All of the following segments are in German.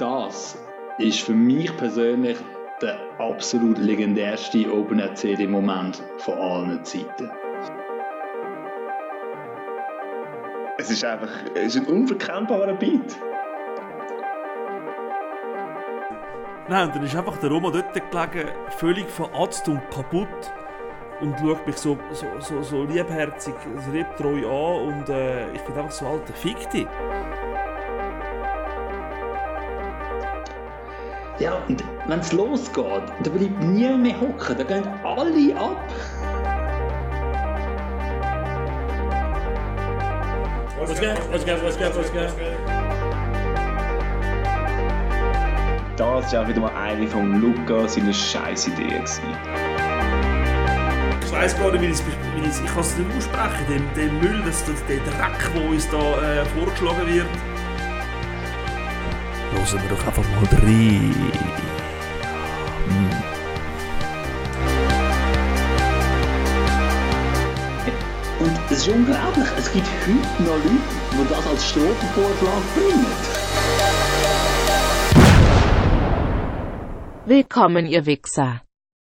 das ist für mich persönlich der absolut legendärste Open Air CD Moment von allen Zeiten. Es ist einfach es ist ein unverkennbarer Beat. Nein, und dann ist einfach der Roma dort gelegen, völlig veratzt und kaputt und schaut mich so, so, so, so liebherzig, liebtreu an und äh, ich bin einfach so, alter, fick dich. Ja, und wenn es losgeht, da bleibt niemand mehr hocken, da gehen alle ab. Was geht, was geht, was geht, was geht? Das war auch wieder mal eine von Luca seiner scheiß Idee. Ich weiss gar nicht, wie ich wie kann es nicht aussprechen, den, den Müll, das, der Dreck, der uns da äh, vorgeschlagen wird. Hören wir doch einfach mal rein. Und es ist unglaublich, es gibt heute noch Leute, die das als Strophenvorschlag bringen. Willkommen, ihr Wichser.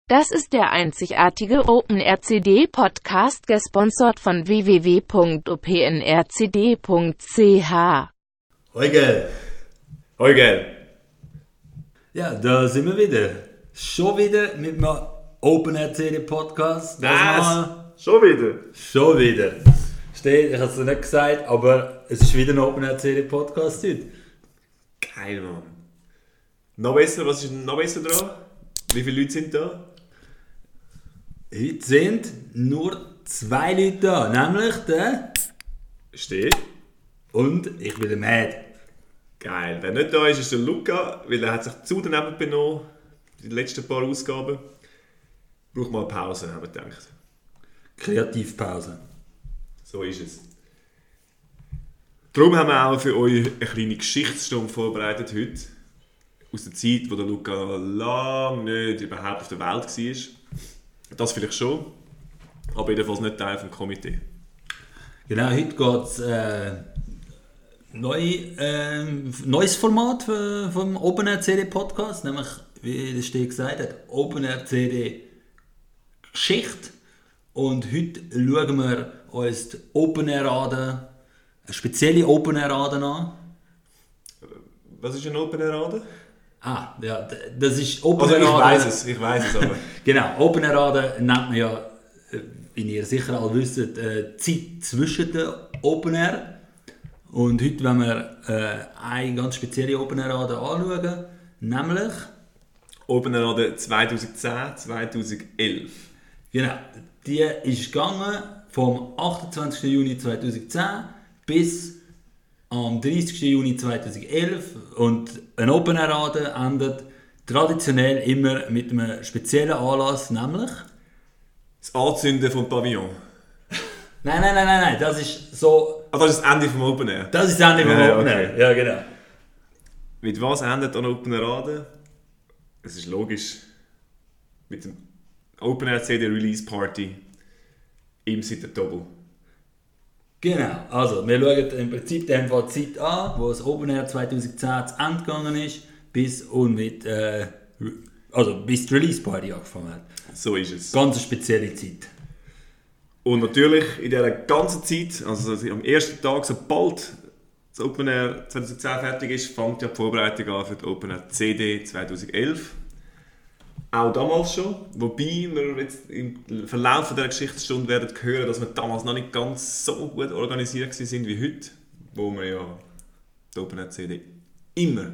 Das ist der einzigartige OpenRCD-Podcast, gesponsert von www.opnrcd.ch. Heugel! Heugel! Ja, da sind wir wieder. Schon wieder mit einem Open RCD Podcast. Das. Schon wieder? Schon wieder. Steht, ich habe es nicht gesagt, aber es ist wieder ein Open RCD Podcast heute. Geil, Mann. Noch besser, was ist noch besser dran? Wie viele Leute sind da? Heute sind nur zwei Leute da, nämlich der Steht. und ich bin der Mad. Geil. Wer nicht da ist, ist der Luca, weil er hat sich zu daneben benommen, die letzten paar Ausgaben. Braucht mal eine Pause, haben wir gedacht. Kreativpause. So ist es. Darum haben wir auch für euch eine kleine Geschichtsstunde vorbereitet heute. Aus der Zeit, wo der Luca lange nicht überhaupt auf der Welt war. Das vielleicht schon, aber jedenfalls nicht Teil des Komitee. Genau, heute geht es äh, neu, äh, neues Format vom Open RCD Podcast, nämlich, wie der Steg gesagt hat, Open RCD Geschichte. Und heute schauen wir uns die Open Air Rade, eine spezielle Open Air Rade an. Was ist ein Open Air Rade? Ah, ja, das ist Open Also Air ich Rade. weiß es, ich weiß es aber. Genau, Open Air Rade nennt man ja, äh, wie ihr sicher alle wisst, äh, die Zeit zwischen den Open Air. Und heute wollen wir äh, eine ganz spezielle Open Air Rade anschauen, nämlich, Open Air Rade 2010, 2011. genau, die ist gegangen vom 28. Juni 2010 bis am 30. Juni 2011 und ein Open Air Rade endet traditionell immer mit einem speziellen Anlass, nämlich Das Anzünden vom Pavillon. Nein, nein, nein, nein, nein, das ist so. Ah, das ist das Ende vom Open Air. Das ist das Ende vom Ja, Open okay. Air. Ja, genau. Mit was endet ein Open Air Rade? Es ist logisch. Mit dem Open Air CD Release Party im Sitter Double. Genau, also wir schauen im Prinzip die Zeit an, wo das Open Air 2010 zu Ende gegangen ist, bis und mit, äh, also bis die Release Party angefangen hat. So ist es. Ganz eine spezielle Zeit. Und natürlich in dieser ganzen Zeit, also am ersten Tag, sobald das Open Air 2010 fertig ist, fängt ja die Vorbereitung an für die Open Air CD 2011. Auch damals schon, wobei wir jetzt im Verlauf dieser Geschichtsstunde werden hören, dass wir damals noch nicht ganz so gut organisiert sind wie heute, wo wir ja die Open Air CD immer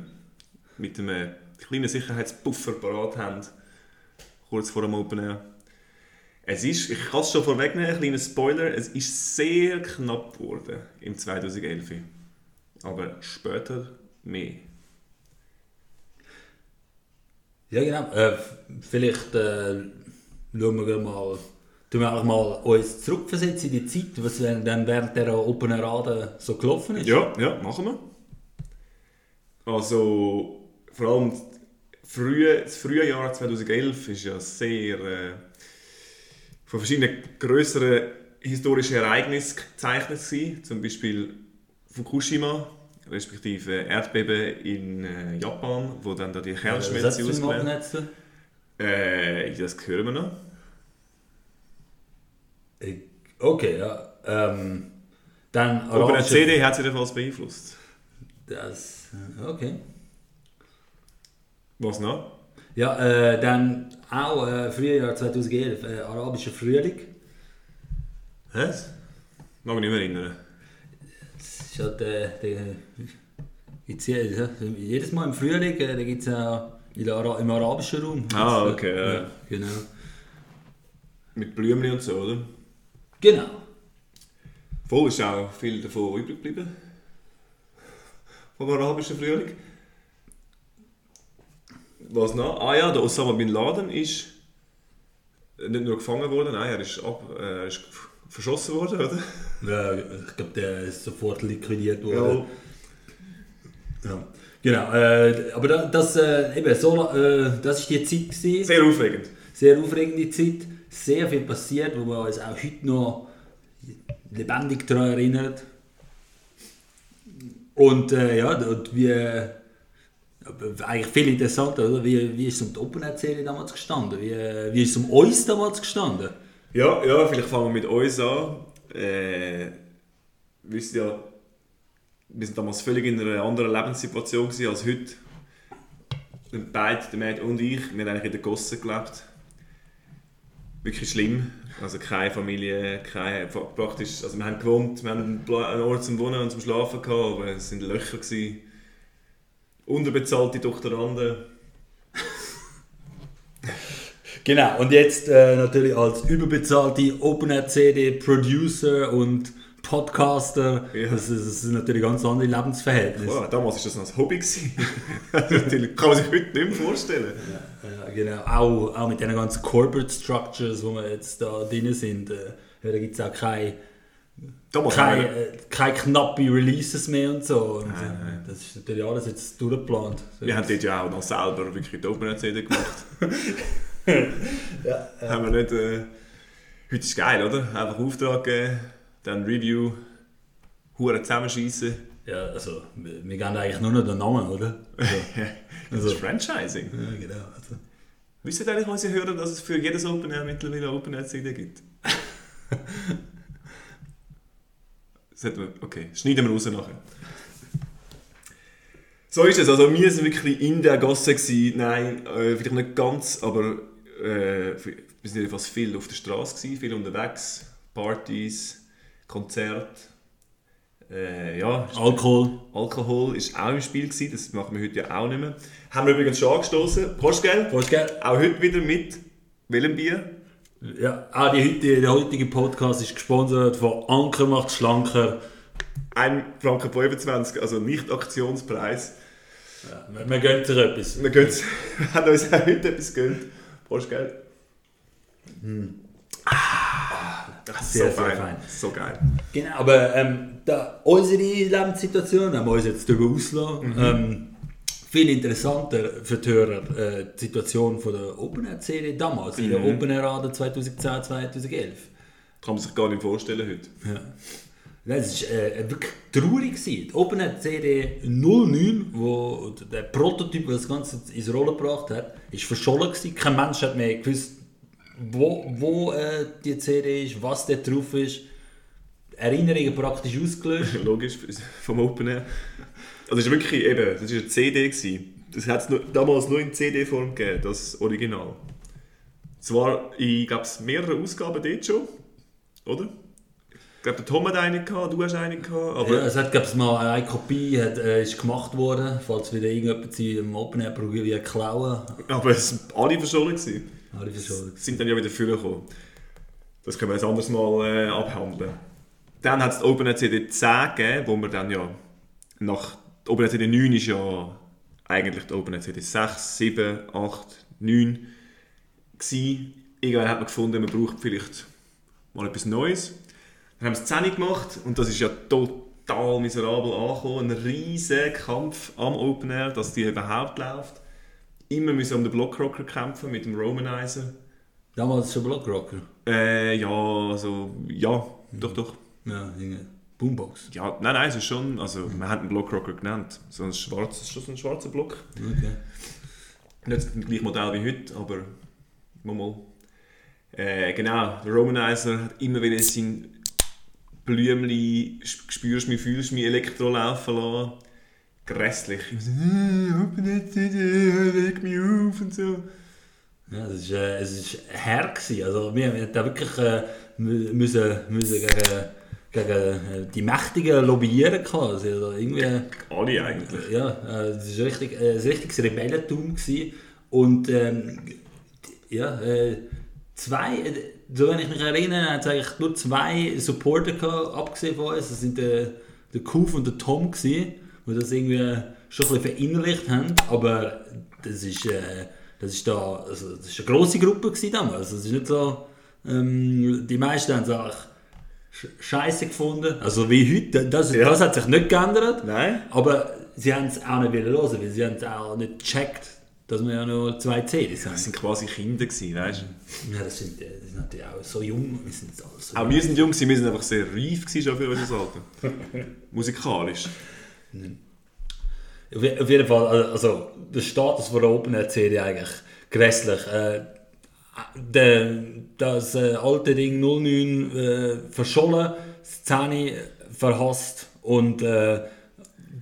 mit einem kleinen Sicherheitspuffer parat haben, kurz vor dem Open Air. Es ist, ich kann es schon vorwegnehmen, ein kleiner Spoiler, es ist sehr knapp geworden im 2011. Aber später mehr. Ja, genau. Äh, vielleicht äh, schauen wir mal, tun wir einfach mal uns zurückversetzen in die Zeit, was während- dann während der Open Rade so gelaufen ist. Ja, ja, machen wir. Also, vor allem frühe, das frühe Jahr 2011 ist ja sehr äh, von verschiedenen größeren historischen Ereignissen gezeichnet gewesen. Zum Beispiel Fukushima, respektive Erdbeben in äh, Japan, wo dann da die Kernschmelze im ausgelöst äh, Das hören wir noch. Okay, ja. Ähm, dann Aber eine CD hat sie jedenfalls beeinflusst. Das, okay. Was noch? Ja, äh, dann auch äh, Frühjahr 2011, äh, arabischer Frühling. Was? Mag mich nicht mehr erinnern. Das ist halt, äh, der, gibt's hier, ja, jedes Mal im Frühling, äh, da gibt es ja Ara im arabischen Raum. Ah, okay, äh, ja. Genau. Mit Blümchen und so, oder? Genau. Voll ist auch viel davon übrig geblieben. Vom arabischen Frühling. Was noch? Ah ja, der Osama Bin Laden ist nicht nur gefangen worden, nein, er ist, ab, äh, er ist verschossen worden, oder? Ja, ich glaube, der ist sofort liquidiert worden. Ja. Genau, äh, aber da, das, äh, eben, so, äh, das ist die Zeit gewesen. Sehr aufregend. Sehr aufregende Zeit, sehr viel passiert, wo wir uns auch heute noch lebendig daran erinnert. Und äh, ja, und wie, eigentlich viel interessanter, oder? Wie, wie ist es um die Open-Serie damals gestanden? Wie, wie ist es um uns damals gestanden? Ja, ja, vielleicht fangen wir mit uns an. Äh, wisst ja, wir sind damals völlig in einer anderen Lebenssituation als heute. Beide, der Matt und ich, wir haben eigentlich in der Gosse gelebt. Wirklich schlimm. Also keine Familie, keine, praktisch, also wir haben gewohnt, wir haben einen Ort zum Wohnen und zum Schlafen gehabt, aber es sind Löcher gewesen. Unterbezahlte Doktoranden. Genau, und jetzt äh, natürlich als überbezahlte Open-CD-Producer und Podcaster, Ja. das, ist, das ist natürlich ganz andere Lebensverhältnisse. Wow, damals war das noch ein Hobby. gewesen. Natürlich kann man sich heute nicht mehr vorstellen. Ja, genau. Auch, auch mit den ganzen Corporate Structures, wo wir jetzt da drin sind, äh, ja, da gibt es auch keine, keine, äh, keine knappe Releases mehr und so. Und, äh, das ist natürlich alles jetzt durchgeplant. Wir haben dort ja auch noch selber wirklich die Open CD gemacht. Haben wir nicht. Äh, heute ist geil, oder? Einfach Auftrag geben, dann Review, Huren zusammenschießen. Ja, also, wir, wir geben eigentlich nur noch den Namen, oder? Also, Das Also- ist Franchising. ja, genau. Also. Wissen eigentlich unsere Hörer, dass es für jedes Open Air mittlerweile eine Open Air CD gibt? wir, okay, schneiden wir raus nachher. So ist es. Also wir sind wirklich in der Gasse gewesen. Nein, äh, vielleicht nicht ganz, aber äh, wir sind jedenfalls viel auf der Straße gewesen, viel unterwegs, Partys, Konzerte. Äh, ja, Alkohol. Alkohol ist auch im Spiel gewesen. Das machen wir heute ja auch nicht mehr. Haben wir übrigens schon angestoßen. Prost, gell? Prost, gell? Auch heute wieder mit welchem Bier? Ja, ah, die heutige, der heutige Podcast ist gesponsert von Anker macht schlanker. 1 Franken 25, also nicht Aktionspreis. Wir, wir gönnen sich etwas. Wir, wir haben uns auch heute etwas gönnt. Prost, gell? Ah, das ist Sehr, so sehr fein. fein. So geil. Genau, aber ähm, da, unsere Lebenssituation haben wir uns jetzt darüber ausgelassen. Ähm, viel interessanter für die Hörer äh, die Situation von der Open Air Serie damals, in der Open Air Rade 2010, 2011. Kann man sich gar nicht vorstellen heute. Ja. Es war äh, wirklich traurig. Gewesen. Die Open Air CD 09, wo der Prototyp, der das Ganze ins Rollen gebracht hat, ist verschollen. Gewesen. Kein Mensch hat mehr gewusst, wo, wo äh, die CD ist, was da drauf ist. Erinnerungen praktisch ausgelöscht. Logisch, vom Open Air. Also es ist wirklich eben, das war eine CD. Gewesen. Das hat es damals nur in CD-Form gegeben, das Original. Zwar, ich glaube, es mehrere Ausgaben dort schon, oder? Ich glaube, der Tom hat eine gehabt, du hast eine gehabt, aber ja, es hat gab's mal eine Kopie hat, äh, ist gemacht worden, falls wieder irgendjemand sie im Open Air probiert klauen. Aber es sind alle verschollen. Gewesen. Alle verschollen. Sie sind dann ja wieder vorgekommen. Das können wir ein anderes Mal äh, abhandeln. Dann hat es die OpenNet CD 10 gegeben, wo wir dann ja nach die OpenNet CD 9 ist ja eigentlich die OpenNet CD 6, 7, 8, 9 gsi. Irgendwann hat man gefunden, man braucht vielleicht mal etwas Neues. Dann haben es 10 gemacht und das ist ja total miserabel angekommen. Ein riesiger Kampf am Open Air, dass die überhaupt läuft. Immer müssen um den Blockrocker kämpfen mit dem Romanizer. Damals schon Blockrocker. Äh, ja, also, ja, doch, doch. Ja, irgendwie. Boombox. Ja, nein, nein, es ist schon, also wir haben den Blockrocker genannt. So ein schwarzes, schon so ein schwarzer Block. Okay. Nicht das gleiche Modell wie heute, aber mal mal. Äh, genau, der Romanizer hat immer wieder sein Blümli, spürst mich, fühlst mich Elektro laufen lassen. Grässlich. Ich so, open that leg mich auf und so. Ja, es ist, äh, es ist her gewesen. Also wir, wir haben da wirklich äh, mü- müssen, müssen gegen, gegen äh, die Mächtigen lobbyieren quasi. Also irgendwie, Alle eigentlich. ja, äh, es war richtig, äh, ein richtiges Rebellentum gewesen. Und ähm, ja, äh, zwei, äh, so wenn ich mich erinnere, hat es eigentlich nur zwei Supporter gehabt, abgesehen von uns. Das sind der, der Kuf und der Tom gewesen, die das irgendwie schon ein bisschen verinnerlicht haben. Aber das ist, äh, das ist da, also das ist eine grosse Gruppe gewesen damals. Das ist nicht so, ähm, die meisten haben sch- scheiße gefunden. Also wie heute, das, Ja. das hat sich nicht geändert. Nein? Aber sie haben es auch nicht wollen hören, weil sie haben es auch nicht gecheckt, dass wir ja nur zwei CDs haben. Das sind quasi Kinder gewesen, weißt du? Ja, das sind, äh, das sind natürlich auch so jung. Wir sind alle so Auch jung. wir sind jung, gewesen, wir sind einfach sehr reif gewesen schon für unser Alter. Musikalisch. Auf je- auf jeden Fall, also- also der Status von der Open CD eigentlich grässlich. Äh, der, das äh, alte Ding 09 äh, verschollen, das 10 verhasst und äh,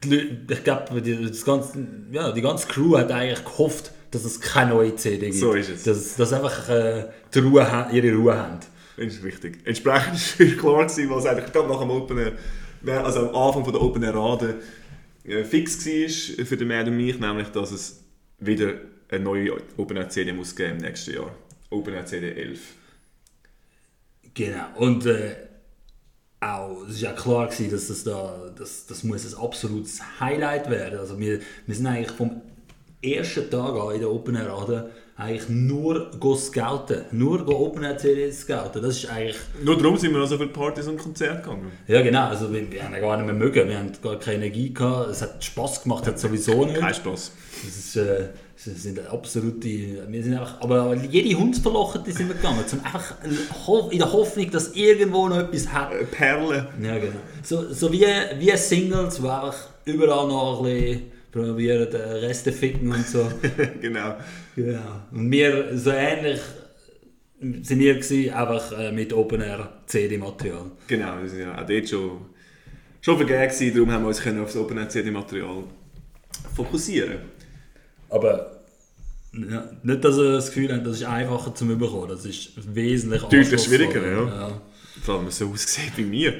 die, ich glaube, die, das ganze, ja, die ganze Crew hat eigentlich gehofft, dass es keine neue CD gibt. So ist es. Dass, dass einfach äh, die Ruhe, ihre Ruhe haben. Das ist richtig. Entsprechend war klar, gewesen, was eigentlich gerade nach dem Open Air, also am Anfang von der Open Air Rade äh, fix war für den Mad und mich, nämlich, dass es wieder eine neue Open Air CD muss geben im nächsten Jahr. Open Air CD 11. Genau. Und äh, auch, es war ja klar, gewesen, dass das da, das, das muss ein absolutes Highlight werden. Also wir, wir sind eigentlich vom ersten Tag an in der Open Air Rade eigentlich nur go scouten. Nur go Open Air CDs scouten. Das ist eigentlich... Nur darum sind wir also für Partys und Konzerte gegangen. Ja genau, also wir, wir haben ja gar nicht mehr mögen. Wir haben gar keine Energie gehabt. Es hat Spass gemacht, hat sowieso nicht. Kein Spaß. Das ist, äh, das sind absolute, wir sind einfach, aber jede Hundsverlochete sind wir gegangen, zum einfach in der Hoffnung, dass irgendwo noch etwas hat. Äh, Perlen. Ja, genau. So, so wie, wie Singles, die einfach überall noch ein bisschen probieren, den Rest zu ficken und so. genau. genau. Und wir, so ähnlich sind wir gewesen, einfach äh, mit Open Air CD-Material. Genau, wir sind ja auch dort schon, schon vergeben gewesen, darum haben wir uns können auf das Open Air CD Material fokussieren. Aber ja, nicht, dass ihr das Gefühl habt, das ist einfacher zu bekommen. Das ist wesentlich Deutlich schwieriger, ja. Vor allem so aussieht wie mir.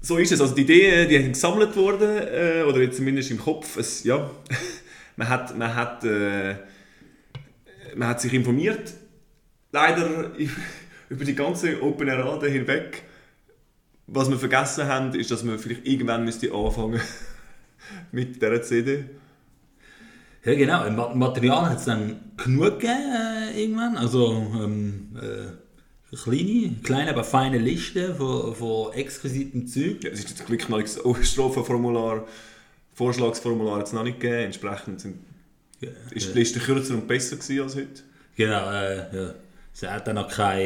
So ist es. Also die Ideen, die sind gesammelt worden, äh, oder jetzt zumindest im Kopf. Es, ja, man hat, man hat, äh, man hat sich informiert. Leider über die ganze Open Air Rade hinweg. Was wir vergessen haben, ist, dass wir vielleicht irgendwann müsste anfangen mit dieser CD. Ja, genau. Im Ma- Material hat es dann genug gegeben, äh, irgendwann. Also, ähm, äh, kleine, kleine, aber feine Liste von, von exquisitem Zeug. Ja, es ist jetzt Glück noch das Strophenformular, Vorschlagsformular jetzt noch nicht gegeben. Entsprechend sind, ist die Liste kürzer und besser gewesen als heute. Genau, äh, ja. Es hat dann noch keine,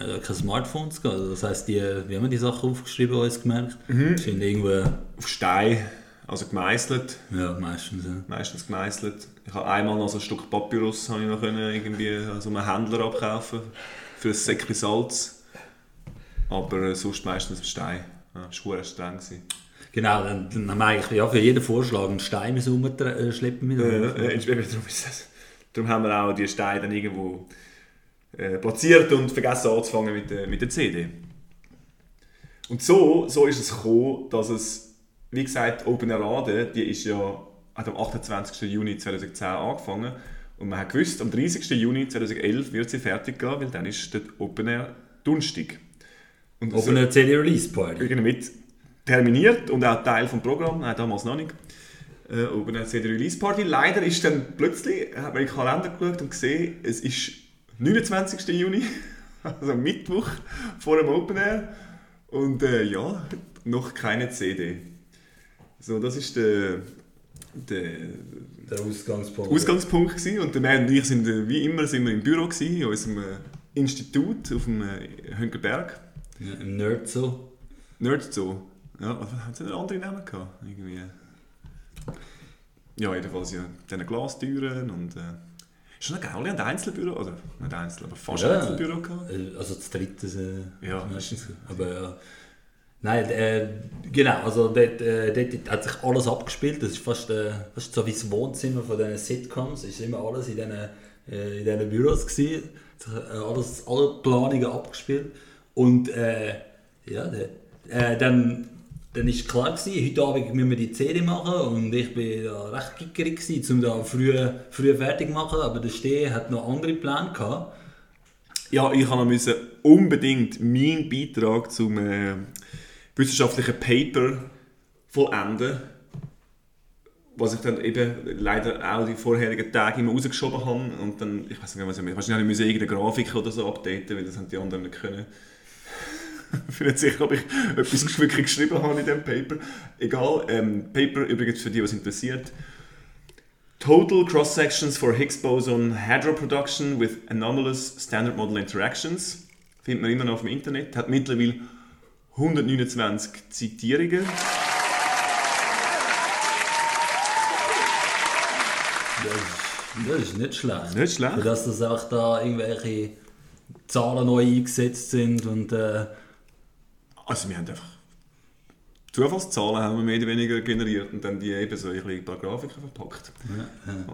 äh, keine Smartphones gehabt. Also Das heisst, die, wie haben wir die Sachen aufgeschrieben, uns gemerkt? Mhm. Sind irgendwo, Auf Stein, also gemeißelt, ja, meistens. Ja. meistens gemeißelt. Ich habe einmal noch so ein Stück Papyrus habe ich noch können, irgendwie also einem Händler abkaufen für ein Säckchen Salz. Aber äh, sonst meistens Stein. Ja, das war streng. gewesen. Genau, dann, dann haben wir eigentlich ja, für jeden Vorschlag einen Stein rumschleppen mit Äh, äh, darum, ist das, darum haben wir auch die Steine dann irgendwo äh, platziert und vergessen anzufangen mit der, mit der CD. Und so, so ist es gekommen, dass es, wie gesagt, Open Air Rade, die ist ja, hat am 28. Juni 2010 angefangen und man hat gewusst, am 30. Juni 2011 wird sie fertig gehen, weil dann ist der Open Air Dunstig. Und Auf einer CD-Release-Party. irgendwie mit terminiert und auch Teil vom Programm, nein, damals noch nicht. Äh, oben eine CD Release Party. Leider ist dann plötzlich, hat man in den Kalender geschaut und gesehen, es ist 29. Juni, also Mittwoch vor dem Open Air. Und äh, ja, noch keine CD. So, das ist der, der Der Ausgangspunkt. Ausgangspunkt gewesen. Und der Mann und ich sind äh, wie immer sind wir im Büro gewesen, in unserem äh, Institut auf dem äh, Hönkelberg. Ja, Im Nerd so. Nerd Zoo. Ja, was haben sie einen anderen Namen gehabt? Irgendwie. Ja, jedenfalls ja. Diese Glastüren und. Äh, schon eine geile, ein Einzelbüro, oder nicht Einzel, aber fast ein Ja. Einzelbüro gehabt. Also das dritte. Äh, Ja, meistens. Aber ja. Nein, äh, genau, also dort, äh, dort hat sich alles abgespielt. Das ist fast, äh, fast so wie das Wohnzimmer von diesen Sitcoms. Es ist immer alles in diesen, äh, in diesen Büros gewesen. Äh, alles, alle Planungen abgespielt. Und äh, ja, de, äh, dann, dann ist klar gewesen, heute Abend müssen wir die CD machen und ich bin da recht gewesen, um da früh, früh fertig zu machen. Aber der Steh hat noch andere Pläne gehabt. Ja, ich müssen unbedingt meinen Beitrag zum wissenschaftlichen Paper vollenden. Was ich dann eben leider auch die vorherigen Tage immer rausgeschoben habe. Und dann, ich weiß nicht, was ich wahrscheinlich musste ich irgendeine Grafik oder so updaten, weil das haben die anderen nicht können. ich bin nicht sicher, ob ich etwas wirklich geschrieben habe in diesem Paper. Egal, ähm, Paper übrigens für die, was interessiert. Total cross sections for Higgs boson hadron production with anomalous standard model interactions. Findet man immer noch auf dem Internet. Hat mittlerweile 129 Zitierungen. Das ist, das ist nicht schlecht. Nicht schlecht. Für das, dass einfach da irgendwelche Zahlen neu eingesetzt sind und äh, Also wir haben einfach Zufallszahlen haben wir mehr oder weniger generiert und dann die eben so ein paar Grafiken verpackt.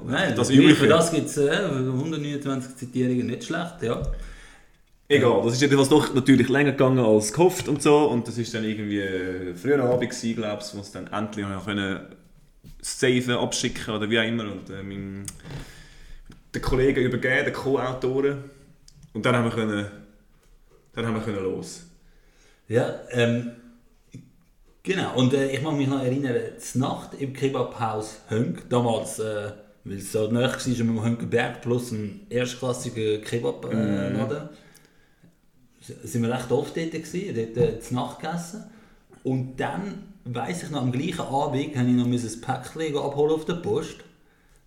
Nein, Das das Übliche. für das gibt es äh, 129 Zitierungen nicht schlecht, ja. Egal, das ist jedenfalls doch natürlich länger gegangen als gehofft und so. Und das ist dann irgendwie äh, früher Abend gewesen, glaube ich, wo es dann endlich noch können saven, abschicken oder wie auch immer. Und äh, meinem, den Kollegen übergeben, den Co-Autoren. Und dann haben wir können, dann haben wir können los. Ja, ähm, genau. Und äh, ich mag mich noch erinnern, die Nacht im Kebabhaus Hönk, damals, äh, weil es so nahe war, mit dem Hönkenberg plus ein erstklassiger Kebabladen, äh, sind wir recht oft dort gewesen, dort äh, zur Nacht gegessen. Und dann, weiss ich noch, am gleichen Abend habe ich noch ein Päckchen abholen auf der Post.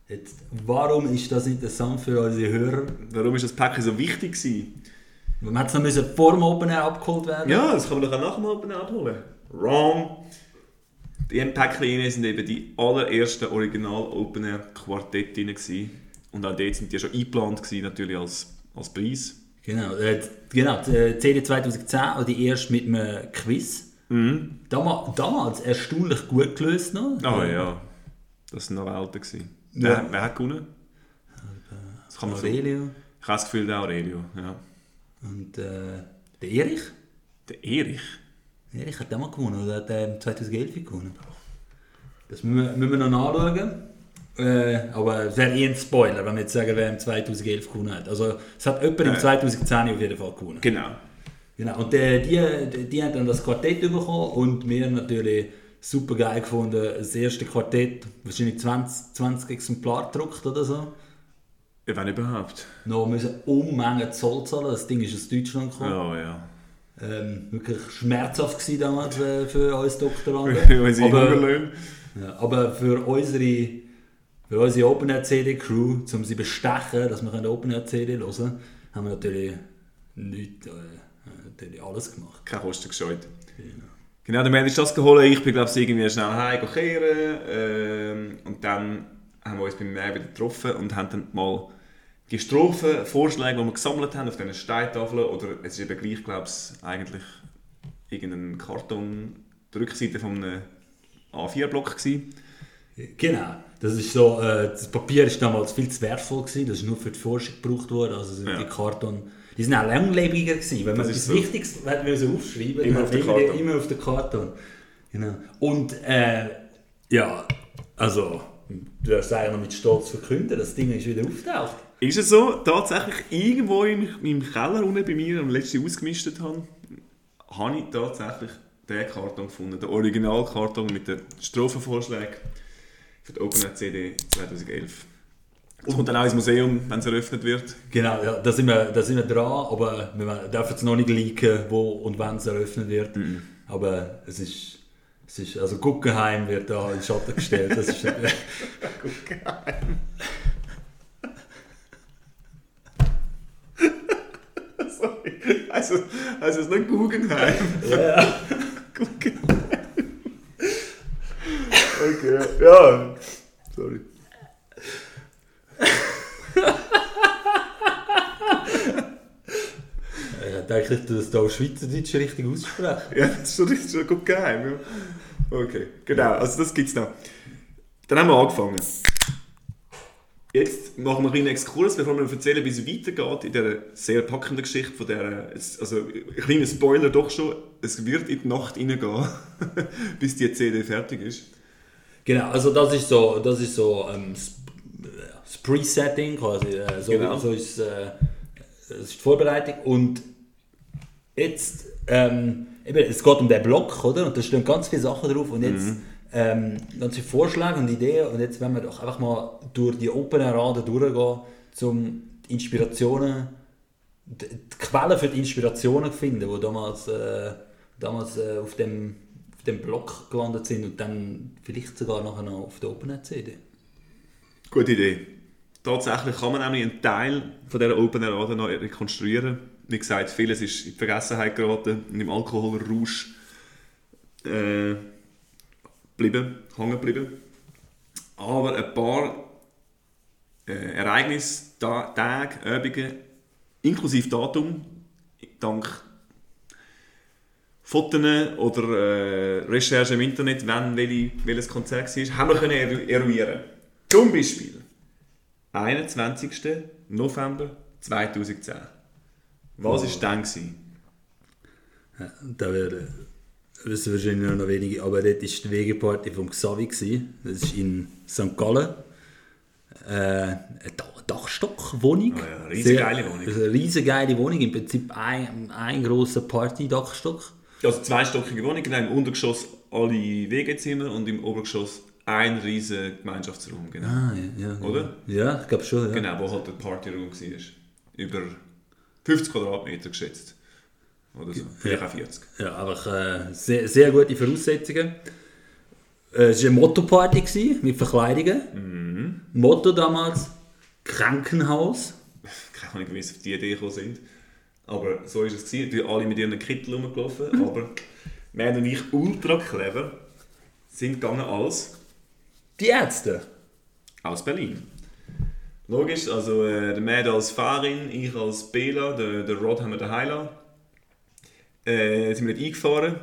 Jetzt, warum ist das interessant für unsere Hörer? Warum ist das Päckchen so wichtig gewesen? Man hat es noch vor dem Open Air abgeholt werden. Ja, das kann man doch auch nach dem Open abholen. Wrong! Die Päckchen sind eben die allerersten Original Open Air Quartette drin. Und auch dort sind die schon eingeplant gewesen, natürlich als, als Preis. Genau, äh, genau die CD 2010, also die erste mit einem Quiz. Mhm. Damals, damals erstaunlich gut gelöst noch. Ah ja, das waren noch Welten. Gewesen. Ja. Wer, wer hat gewonnen? Das kann man so. Ich Aurelio habe das Gefühl, der Aurelio. Ja. und äh, der Erich. Der Erich. Erich hat damals gewonnen, oder hat er 2011 gewonnen? Das müssen wir, müssen wir noch nachschauen. Äh, aber es wäre eher ein Spoiler, wenn wir jetzt sagen, wer im 2011 gewonnen hat. Also es hat jemand im Äh. 2010 auf jeden Fall gewonnen. Genau. Genau, und äh, die, die, die haben dann das Quartett bekommen und wir haben natürlich super geil gefunden. Das erste Quartett, wahrscheinlich 20, 20 Exemplare gedruckt oder so. Ja, wenn überhaupt. Noch müssen Unmengen Zoll zahlen, das Ding ist aus Deutschland gekommen. Ja, ja. Ähm, wirklich schmerzhaft damals äh, für uns Doktoranden. Aber, ja, aber für unsere, für unsere Open Air CD Crew, um sie bestechen, dass wir eine Open Air CD hören können, haben wir natürlich nichts, äh, natürlich alles gemacht. Keine Kosten gescheut. Genau, dann haben wir das geholt. Ich bin, glaube ich, irgendwie schnell heim kehren. Ähm, und dann haben wir uns beim Meer wieder getroffen und haben dann mal die Strophenvorschläge, die wir gesammelt haben, auf diesen Steintafeln, oder es ist eben gleich, glaube ich, eigentlich irgendein Karton, die Rückseite von einem A4-Block gewesen. Genau. Das ist so, äh, das Papier ist damals viel zu wertvoll gewesen. Das ist nur für die Forschung gebraucht worden. Also Ja. die Karton, die sind auch langlebiger gewesen. Wenn man Das das so. Wichtiges hat müssen aufschreiben, Immer auf den immer, Karton. immer auf den Karton. Genau. Und äh, ja, also du darfst eigentlich noch mit Stolz verkünden, das Ding ist wieder auftaucht. Ist es so, tatsächlich irgendwo in meinem Keller unten bei mir, am letzten ausgemistet habe, habe ich tatsächlich den Karton gefunden, den Originalkarton mit den Strophenvorschlägen für die OpenNet CD 2011. Es kommt dann auch ins Museum, wenn es eröffnet wird. Genau, ja, da, sind wir, da sind wir dran, aber wir dürfen es noch nicht leaken, wo und wann es eröffnet wird. Mhm. Aber es ist, es ist, also Guggenheim wird da in Schatten gestellt. Das ist, Sorry, also, also es ist nicht Guggenheim. ja, Okay, ja. Sorry. Ich denke, ich das hier Schweizerdeutsch richtig aussprechen. Ja, das ist schon richtig schon gut geheim. Ja. Okay, genau, also das gibt es noch. Dann haben wir angefangen. Jetzt machen wir einen kleinen Exkurs, bevor wir erzählen, wie es weitergeht in dieser sehr packenden Geschichte von der, also ein kleiner Spoiler doch schon, es wird in die Nacht reingehen, bis die CD fertig ist. Genau, also das ist so, das ist so ähm, das, das Presetting quasi. Äh, so, Genau. so ist, äh, ist die Vorbereitung und jetzt, ähm, eben, es geht um den Block, oder? Und da stehen ganz viele Sachen drauf und jetzt ähm, ganz viele Vorschläge und Ideen und jetzt werden wir doch einfach mal durch die Open Rade durchgehen, um die Inspirationen, die, die Quellen für die Inspirationen zu finden, die damals, äh, damals äh, auf dem dem Block gelandet sind und dann vielleicht sogar nachher noch auf der OpenNet-CD. Gute Idee. Tatsächlich kann man nämlich einen Teil von dieser Open Air Rade noch rekonstruieren. Wie gesagt, vieles ist in Vergessenheit geraten und im Alkoholrausch äh, geblieben, hängen geblieben. Aber ein paar äh, Ereignisse, Ta Tage, Übungen, inklusive Datum, dank Fotos oder äh, Recherche im Internet, wann welche, welches Konzert war, haben wir können eru- eruieren. Zum Beispiel 21. November 2010. Was war dann? gewesen? Da werden wissen wahrscheinlich noch wenige, aber dort war die Wegeparty vom Xavi. gewesen. Das ist in St. Gallen. Äh, eine Da- Dachstockwohnung. Ah ja, riesengeile Wohnung. Also eine riesengeile Wohnung. Im Prinzip ein, ein grosser Party-Dachstock. Also zweistöckige Wohnung, genau, im Untergeschoss alle Wegezimmer und im Obergeschoss ein riesiger Gemeinschaftsraum. Genau. Ah, ja, ja. Oder? Ja, ich glaube schon. Ja. Genau, wo halt der Partyraum war. Über 50 Quadratmeter geschätzt. Oder so. Vielleicht auch 40. Ja, einfach äh, sehr, sehr gute Voraussetzungen. Äh, es war eine Motto-Party mit Verkleidungen. Motto damals: Krankenhaus. Keine Ahnung, wie sie auf die Idee gekommen sind. Aber so war es. Gewesen. Wir alle mit ihren Kittel rumgelaufen. aber wir und ich, ultra clever, sind gegangen als Die Ärzte. aus Berlin. Logisch, also äh, der Mad als Fahrerin, ich als Bela, der, der Rod haben wir daheim gelassen. Äh, sind wir nicht eingefahren.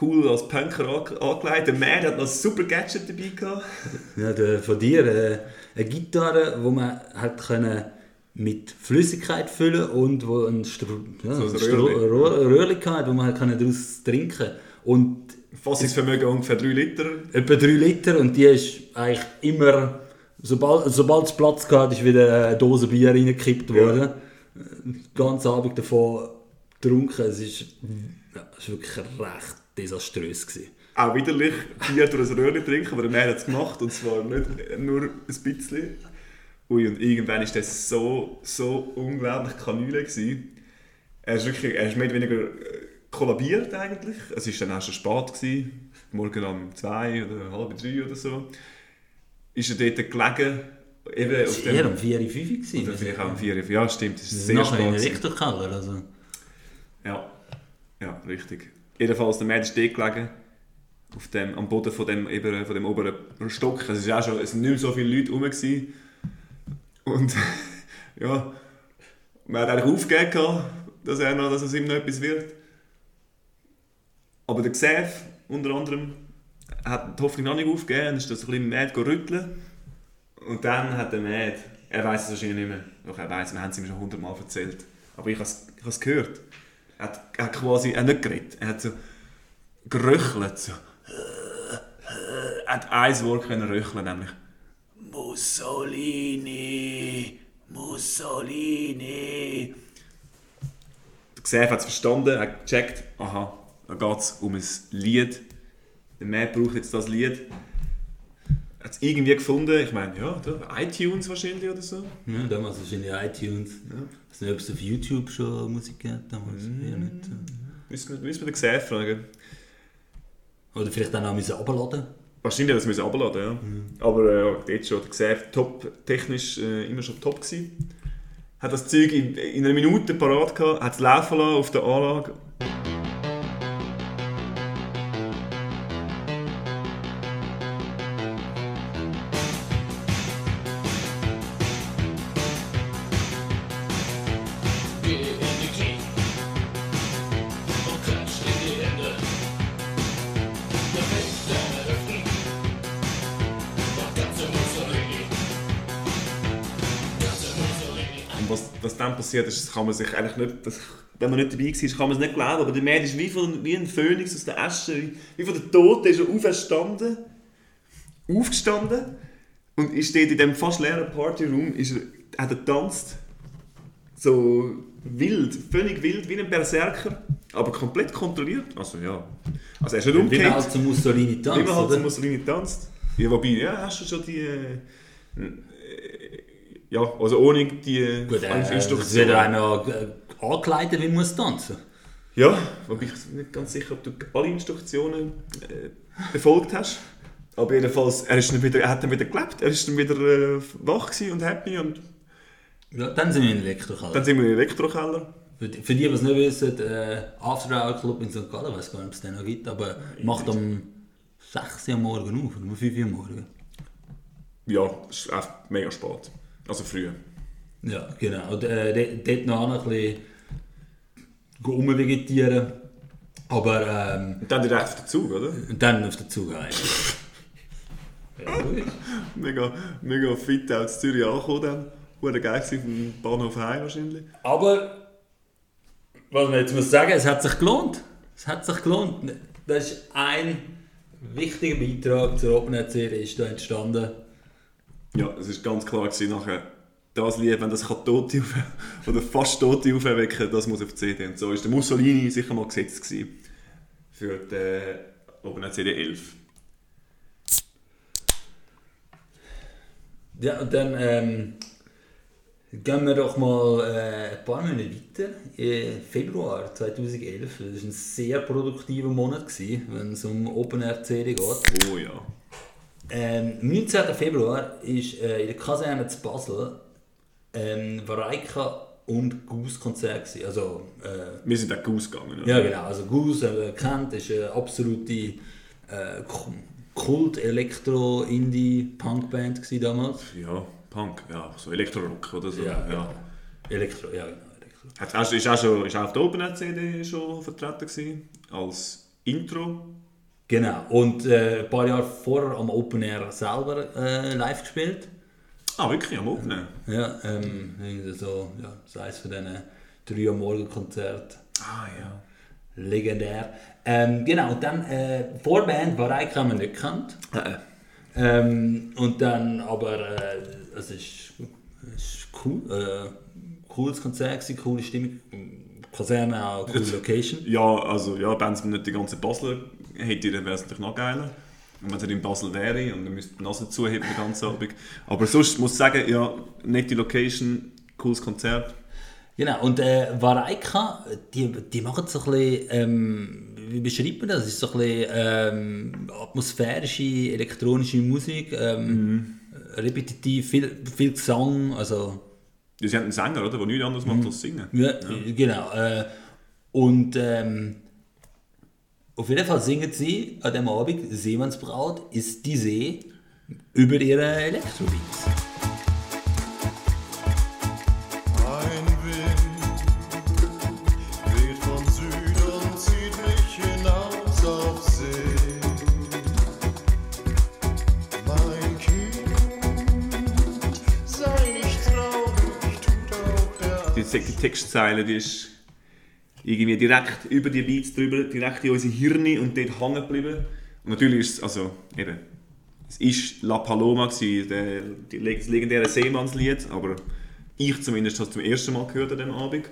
Cool als Punker ange- angelegt. Der Mad hat noch ein super Gadget dabei gehabt. Ja, der, von dir äh, eine Gitarre, wo man hat können mit Flüssigkeit füllen und wo ein, Stru ja, So ein ein Röhrli. Röhr- Röhrli hatte, wo man können daraus trinken und Fassungsvermögen ungefähr 3 Liter. etwa 3 Liter und die ist eigentlich immer, sobald, sobald es Platz gehabt ist wieder eine Dose Bier reingekippt worden. Den ganzen Abend davon getrunken. Es ist, ja, ist wirklich recht desaströs gewesen. Auch widerlich Bier durch ein Röhrchen trinken, aber der Mad hat es gemacht und zwar nicht nur ein bisschen. Ui, und irgendwann war das so, so unglaublich Kanüle. Gewesen. Er ist wirklich, er ist mehr oder weniger äh, kollabiert eigentlich. Es war dann auch schon spät. Gewesen. Morgen um zwei oder halb drei oder so. Ist er dort gelegen, eben auf Es war eher dem... um 4, 5 gewesen. Oder vielleicht auch um vier, ja stimmt, es ist sehr in spät. den gewesen. Richterkeller. Also. Ja, ja, richtig. Jedenfalls, der Mann ist dort gelegen, auf dem, am Boden von dem, eben, von dem oberen Stock. Es, ist auch schon, es sind nicht mehr so viele Leute rum. Gewesen. Und ja, man hat eigentlich aufgegeben, dass, er noch, dass es ihm noch etwas wird. Aber der Xav unter anderem hat die Hoffnung noch nicht aufgegeben und ist das ein bisschen Mad rütteln. Und dann hat der Mad, er weiß es wahrscheinlich nicht mehr, doch er weiß, wir haben es ihm schon hundertmal erzählt. Aber ich habe es gehört. Er hat, er hat quasi, er nicht geredet, er hat so geröchelt. So. Er hat ein Wort können röcheln, nämlich Mussolini, Mussolini. Der Xav hat es verstanden, er hat gecheckt, aha, da geht es um ein Lied. Der Matt braucht jetzt das Lied. Hat es irgendwie gefunden, ich meine, ja, da, iTunes wahrscheinlich oder so. Ja, damals wahrscheinlich iTunes. Ich weiß nicht, ob es auf YouTube schon Musik gibt. Damals. Ja, nicht. Müssen wir, müssen wir den Xav fragen. Oder vielleicht auch noch müssen runterladen. Wahrscheinlich das müssen wir abladen, ja. Aber äh, ja, dort schon Xav top, technisch äh, immer schon top gewesen. Hat das Zeug in, in einer Minute parat gehabt, hat es laufen lassen auf der Anlage. Ist, das kann man sich eigentlich nicht, das, wenn man nicht dabei war, kann man es nicht glauben, aber der Mann ist wie, von, wie ein Phönix aus der Asche, wie, wie von der Toten ist er auferstanden, aufgestanden und ist dort in diesem fast leeren Partyroom, ist er, hat er getanzt, so wild, völlig wild, wie ein Berserker, aber komplett kontrolliert, also ja, also er ist nicht Wie man umgekehrt. halt zu Mussolini Wie tanzt, man halt so Mussolini tanzt. Ja, wobei, ja, hast du schon die. Äh, ja, also ohne die Gut, äh, Instruktion. wird einer äh, angeleitet, wie man muss tanzen. Ja, ich bin nicht ganz sicher, ob du alle Instruktionen äh, befolgt hast. Aber jedenfalls, er, ist dann wieder, er hat dann wieder gelebt, er ist dann wieder äh, wach und happy und Ja, dann sind wir in Elektrokeller. dann sind wir im Elektrokeller. Für die, für die, die es nicht wissen, äh, After Hour Club in St. Gallen, ich weiß gar nicht, ob es den noch gibt, aber macht um 6 Uhr am Morgen auf, oder um 5 Uhr am Morgen. Ja, es ist echt mega spät. Also früh. Ja, genau. Äh, dort- noch ein bisschen rumvegetieren. Aber ähm, Und dann direkt auf den Zug, oder? und dann auf den Zug heim. ja. Mega, mega fit auch in Zürich angekommen dann. Wurde geil gewesen vom Bahnhof heim wahrscheinlich. Aber, was man jetzt muss sagen, es hat sich gelohnt. Es hat sich gelohnt. Das ist ein wichtiger Beitrag zur Open ist da entstanden. Ja, es war ganz klar gewesen, nachher, das Lied, wenn das kann Tote auf, oder fast Tote aufwecken das muss auf die CD. Und so ist der Mussolini sicher mal gesetzt gewesen für die Open Air CD 11. Ja, und dann ähm, gehen wir doch mal äh, ein paar Monate weiter. Im Februar 2011, das war ein sehr produktiver Monat, gewesen, wenn es um Open Air CD geht. Oh ja. Ähm, am 19. Februar ist äh, in der Kaserne zu Basel ähm, Vareika und Goose Konzert gewesen. Also, äh, Wir sind auch ausgegangen. ja genau, also Goose äh, kennt, ist eine absolute äh, Ku- Kult Elektro Indie Punk Band gewesen damals. Ja, Punk, ja, so Elektrorock oder so. Ja, genau. Elektro, ja genau, Elektro. Hat, ist, auch schon, ist auch auf der Open CD schon vertreten gewesen, als Intro. Genau. Und äh, ein paar Jahre vorher am Open Air selber äh, live gespielt. Ah, wirklich, am Open Air? Ja, ähm, so, ja, sei es von diesen 3 Uhr morgen Konzert. Ah ja. Legendär. Ähm, genau, und dann äh, Vorband war eigentlich haben wir nicht gekannt. Äh, Ähm, und dann aber, äh, es ist, ist cool, äh, cooles Konzert, gewesen, coole Stimmung, Kaserne auch, coole Location. Ja, also ja, wenn es nicht die ganze Basel hätte, dann wäre es natürlich noch geiler. Und wenn nicht in Basel wäre und dann müsste die Nase zuheben den ganzen Abend. Aber sonst muss ich sagen, ja, nette Location, cooles Konzert. Genau, und äh, Vareika, die, die machen so ein bisschen, ähm, wie beschreibt man das? Es ist so ein bisschen ähm, atmosphärische, elektronische Musik, ähm, repetitiv, viel, viel Gesang, also Ja, sie haben einen Sänger, oder? Der nichts anderes macht als singen. ja, genau. Äh, und ähm, auf jeden Fall singen sie an dem Abend, Seemannsbraut ist die See, über ihre Elektrobeats. Ein Wind weht von Süden, zieht mich hinaus auf See. Mein Kind, sei nicht traurig, tut auch der Die, die Textzeile, die ist irgendwie direkt über die Beats drüber, direkt in unsere Hirne und dort hängen geblieben. Und natürlich ist es, also eben, es ist La Paloma gewesen, der, die, das legendäre Seemannslied, aber ich zumindest habe es zum ersten Mal gehört an diesem Abend,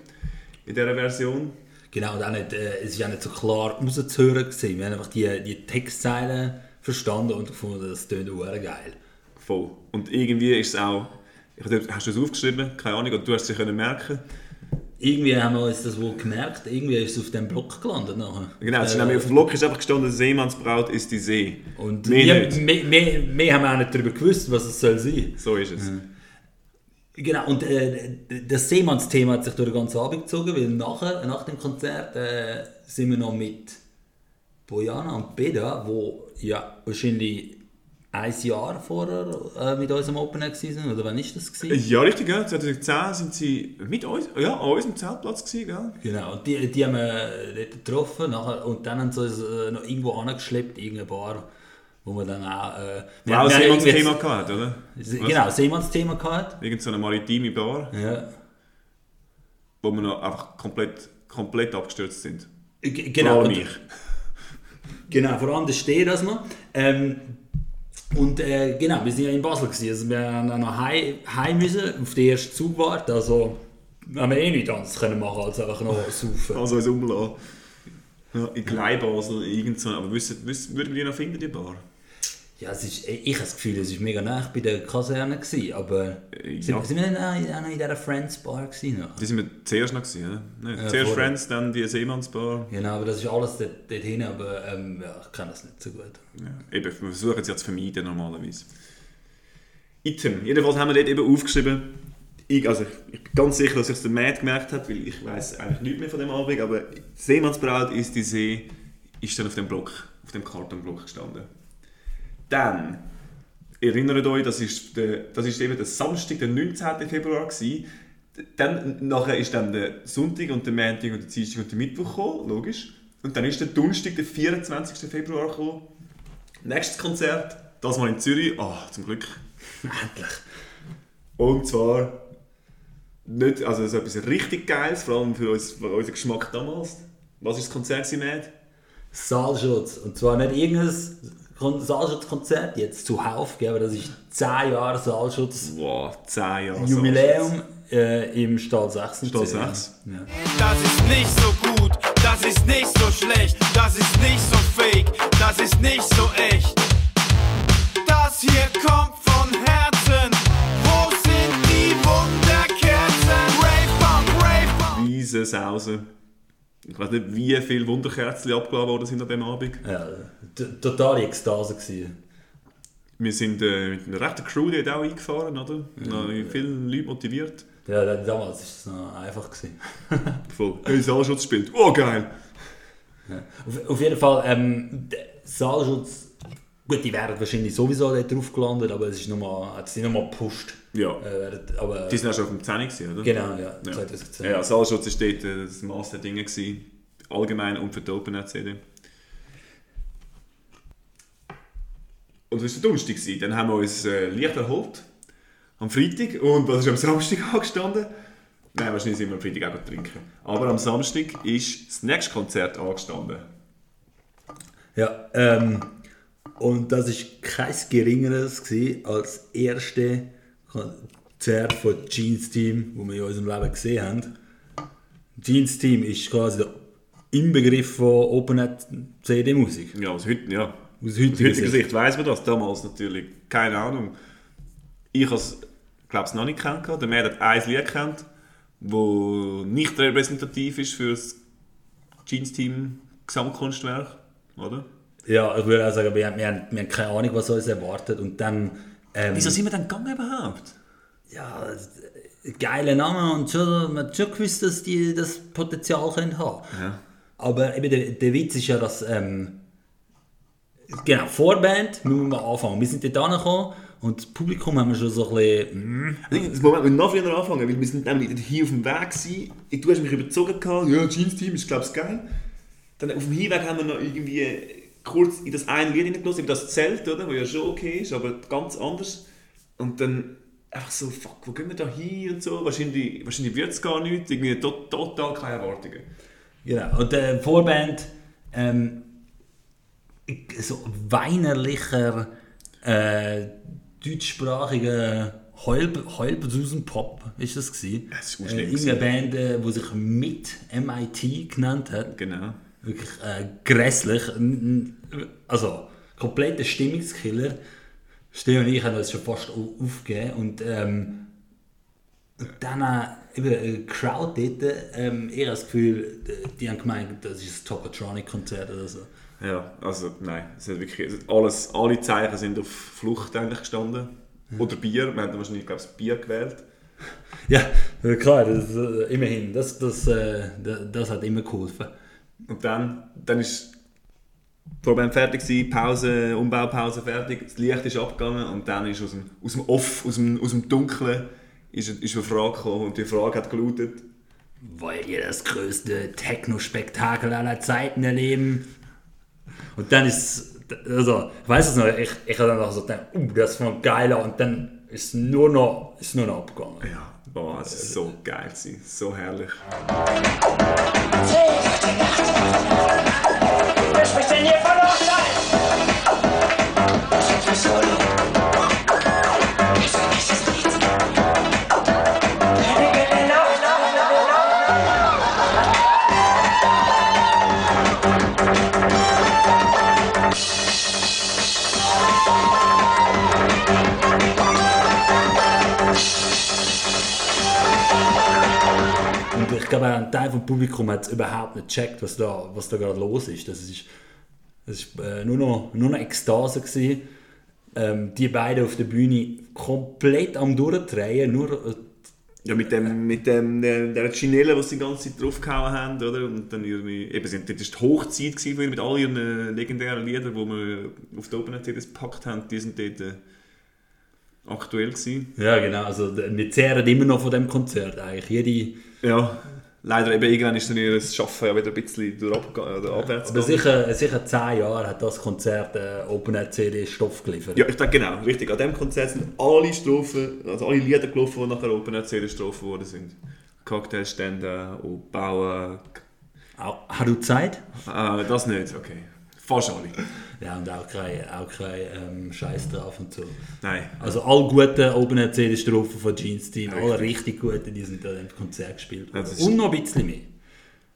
in dieser Version. Genau, und auch nicht, äh, es ist auch nicht so klar rauszuhören gewesen. Wir haben einfach die, die Textzeilen verstanden und gefunden, das tönt geil. Voll. Und irgendwie ist es auch, ich, hast du es aufgeschrieben? Keine Ahnung, und du hast es können merken Irgendwie haben wir uns das wohl gemerkt, irgendwie ist es auf dem Block gelandet nachher. Genau, es ist Äh, nämlich auf dem Block ist einfach gestanden, Seemannsbraut ist die See. Und Mehr wir, nicht. wir, wir, wir haben auch nicht darüber gewusst, was es soll sein. So ist es. Genau, und äh, das Seemannsthema hat sich durch den ganzen Abend gezogen, weil nachher, nach dem Konzert äh, sind wir noch mit Bojana und Beda, wo ja wahrscheinlich ein Jahr vorher äh, mit uns am Open Air waren, oder wann ist das? Gewesen? Ja, richtig, ja. 2010 sind sie mit uns, ja, an unserem Zeltplatz gewesen, gell? Genau, und die, die haben wir dort getroffen nachher, und dann haben sie uns äh, noch irgendwo angeschleppt, irgendeine Bar, wo wir dann auch... Äh, Wir haben Seemanns Thema gehabt, oder? Se- Genau, Seemannsthema gehabt. Irgend so eine maritime Bar. Ja. wo wir noch einfach komplett, komplett abgestürzt sind. G- Vor Genau. allem und- ich. Genau, vor allem der Steh das noch. Ähm, und äh, genau, wir sind ja in Basel gewesen. Also wir haben noch heim, heim müssen, auf den ersten Zug warten. Also haben wir eh nichts anderes können machen als einfach noch saufen. Also uns umlassen. Ja, in Gleibasel, irgend so. Aber wissen, wissen, würden wir die noch finden, die Bar? Ja, es ist, ich habe das Gefühl, es war mega nah bei der Kaserne. Gewesen, aber Äh, sind, ja. sind wir dann auch in dieser Friends Bar gewesen? Noch? Die sind wir zuerst noch gewesen? Nein, Ja, zuerst vorher. Friends, dann die Seemannsbar. Genau, aber das ist alles dort, dort hin, aber ähm, ja, ich kenne das nicht so gut. Ja, eben, wir versuchen es ja zu vermeiden normalerweise. Item. Jedenfalls haben wir dort eben aufgeschrieben, ich, also ich, ich bin ganz sicher, dass ich es der Matt gemerkt hat, weil ich weiß eigentlich nichts mehr von dem Abend, aber Seemannsbraut ist die See, ist dann auf dem Block, auf dem Kartonblock gestanden. Dann, erinnert euch, das ist, der, das ist eben der Samstag, der 19. Februar gewesen. Dann, nachher ist dann der Sonntag und der Montag und der Dienstag und der Mittwoch gekommen, logisch. Und dann ist der Donnerstag, der 24. Februar gekommen. Nächstes Konzert, das mal in Zürich. Ah, zum Glück. Endlich. Und zwar nicht, also so etwas richtig Geiles, vor allem für, uns, für unseren Geschmack damals. Was ist das Konzert, Matt? Saalschutz. Und zwar nicht irgendein Saalschutzkonzert, jetzt zuhauf, gell, aber das ist 10 Jahre Saalschutz. Wow, 10 Jahre. Jubiläum äh, im Stall 6. Stall 6. Ja. Das ist nicht so gut, das ist nicht so schlecht, das ist nicht so fake, das ist nicht so echt. Das hier kommt von Herzen. Wo sind die Wunderkerzen? Rave Punk, Rave Punk. Riesen Sause. Ich weiß nicht, wie viele Wunderkerzen abgeladen worden sind an diesem Abend. Ja, t- totale Ekstase gewesen. Wir sind äh, mit einer rechten Crew dort auch eingefahren, oder? Noch viele Leute motiviert. Ja, da- damals war es noch einfach. Gewesen. Voll. Hey, Saalschutz spielt. Oh, geil! Auf, auf jeden Fall, ähm, Saalschutz, gut, die wären wahrscheinlich sowieso dort drauf gelandet, aber es ist nochmal, hat sie nochmal gepusht. Ja. Äh, aber, Die sind auch schon auf dem 10 gewesen, oder? genau, ja, Ja. 2010. Ja, Saalschutz ist dort äh, das Maß der Dinge gewesen. Allgemein und für die Open-Air-CD. Und das war der Donnerstag. gewesen. Dann haben wir uns äh, Licht erholt. Am Freitag. Und was ist am Samstag angestanden? Nein, wahrscheinlich sind wir am Freitag auch trinken. Aber am Samstag ist das nächste Konzert angestanden. Ja, ähm, und das war kein geringeres als das erste Konzert von Jeans Team, das wir in unserem Leben gesehen haben. Jeans Team ist quasi der Inbegriff von OpenNet CD-Musik. Ja, aus, heut, ja. Aus heutiger Sicht. Sicht weiss man das. Damals natürlich. Keine Ahnung. Ich habe es, glaube ich, noch nicht kennt. Der Mehr hat ein Lied kennt, das nicht repräsentativ ist für das Jeans-Team Gesamtkunstwerk. Oder? Ja, ich würde auch sagen, wir haben, wir, haben, wir haben keine Ahnung, was uns erwartet. Und dann. Ähm, Wieso sind wir dann gegangen überhaupt? ja, geile Name und schon, man hat schon gewusst, dass die das Potenzial können haben Ja. Aber eben der, der Witz ist ja, dass. Ähm, genau, Vorband müssen wir anfangen. Wir sind dort angekommen und das Publikum haben wir schon so ein bisschen. mm, Das Moment, wir noch früher anfangen, weil wir sind nämlich hier auf dem Weg gewesen. Du hast mich überzogen gehabt, ja, Jeans-Team ist glaube ich geil. Dann auf dem Hinweg haben wir noch irgendwie kurz in das eine Lied hineingelassen, über das Zelt, oder? Wo ja schon okay ist, aber ganz anders. Und dann einfach so, fuck, wo gehen wir da hin und so? Wahrscheinlich, wahrscheinlich wird es gar nicht, irgendwie to total keine Erwartungen. Genau. Und der Vorband, ähm, so weinerlicher, äh, deutschsprachiger Heul, Heulbesusen-Pop ist das gewesen. Das ist äh, Irgendeine Band, äh, die sich mit MIT genannt hat. Genau. Wirklich äh, grässlich. Also, kompletter Stimmungskiller. Steve und ich haben uns schon fast au- aufgegeben. Und ähm, und dann äh, eben, äh, Crowd dort, ähm, ich habe das Gefühl, die- haben gemeint, das ist ein Tokotronic-Konzert oder so. Ja, also nein, es hat wirklich, alles, alle Zeichen sind auf Flucht eigentlich gestanden. Oder Bier, wir haben wahrscheinlich, glaube ich, das Bier gewählt. Ja, klar, das, äh, immerhin, das, das, äh, das, das hat immer geholfen. Und dann, dann ist die Vorband fertig gewesen, Pause, Umbaupause fertig, das Licht ist abgegangen und dann ist aus dem, aus dem Off, aus dem, aus dem Dunkeln, ist, ist eine Frage gekommen und die Frage hat gelautet, Wollt ihr das größte Techno-Spektakel aller Zeiten erleben? Und dann ist, also, ich weiß es noch, ich, ich habe dann auch so gedacht, uh, das noch geiler und dann ist nur noch, ist nur noch abgegangen. ja, Oh, es ist so geil, so herrlich. Ich glaube, ein Teil vom Publikum hat es überhaupt nicht gecheckt, was da, was da gerade los ist. Das ist, das ist äh, nur, noch, nur noch Ekstase. Gewesen. Ähm, die beiden auf der Bühne komplett am Durchdrehen. Nur, äh, Ja, mit dem, mit dem, der, der Chinelle, die sie die ganze Zeit draufgehauen haben, oder? Und dann irgendwie, eben, sie- das war die Hochzeit gewesen mit all ihren äh, legendären Liedern, die wir auf der Open CDs gepackt haben, die sind dort äh, aktuell gewesen. ja, genau. Also, wir zehren immer noch von dem Konzert. Eigentlich. Jede, Ja, leider eben irgendwann ist dann ihr Schaffen ja wieder ein bisschen durch oder abwärts aber sicher, sicher zehn Jahre hat das Konzert äh, Open Air CD Stoff geliefert. Ja, ich denke genau, richtig. An diesem Konzert sind alle Strophen, also alle Lieder gelaufen, die nachher Open Air CD Strophen worden sind. Cocktailstände, und Auch, hast du Zeit? äh, das nicht, okay. Fast alle. Ja, und auch kein, auch kein ähm, Scheiß drauf und so. Nein. Also alle guten Air CD Strophen von Jeans Team, Ja, alle richtig guten, die sind an dem Konzert gespielt Und noch ein bisschen mehr.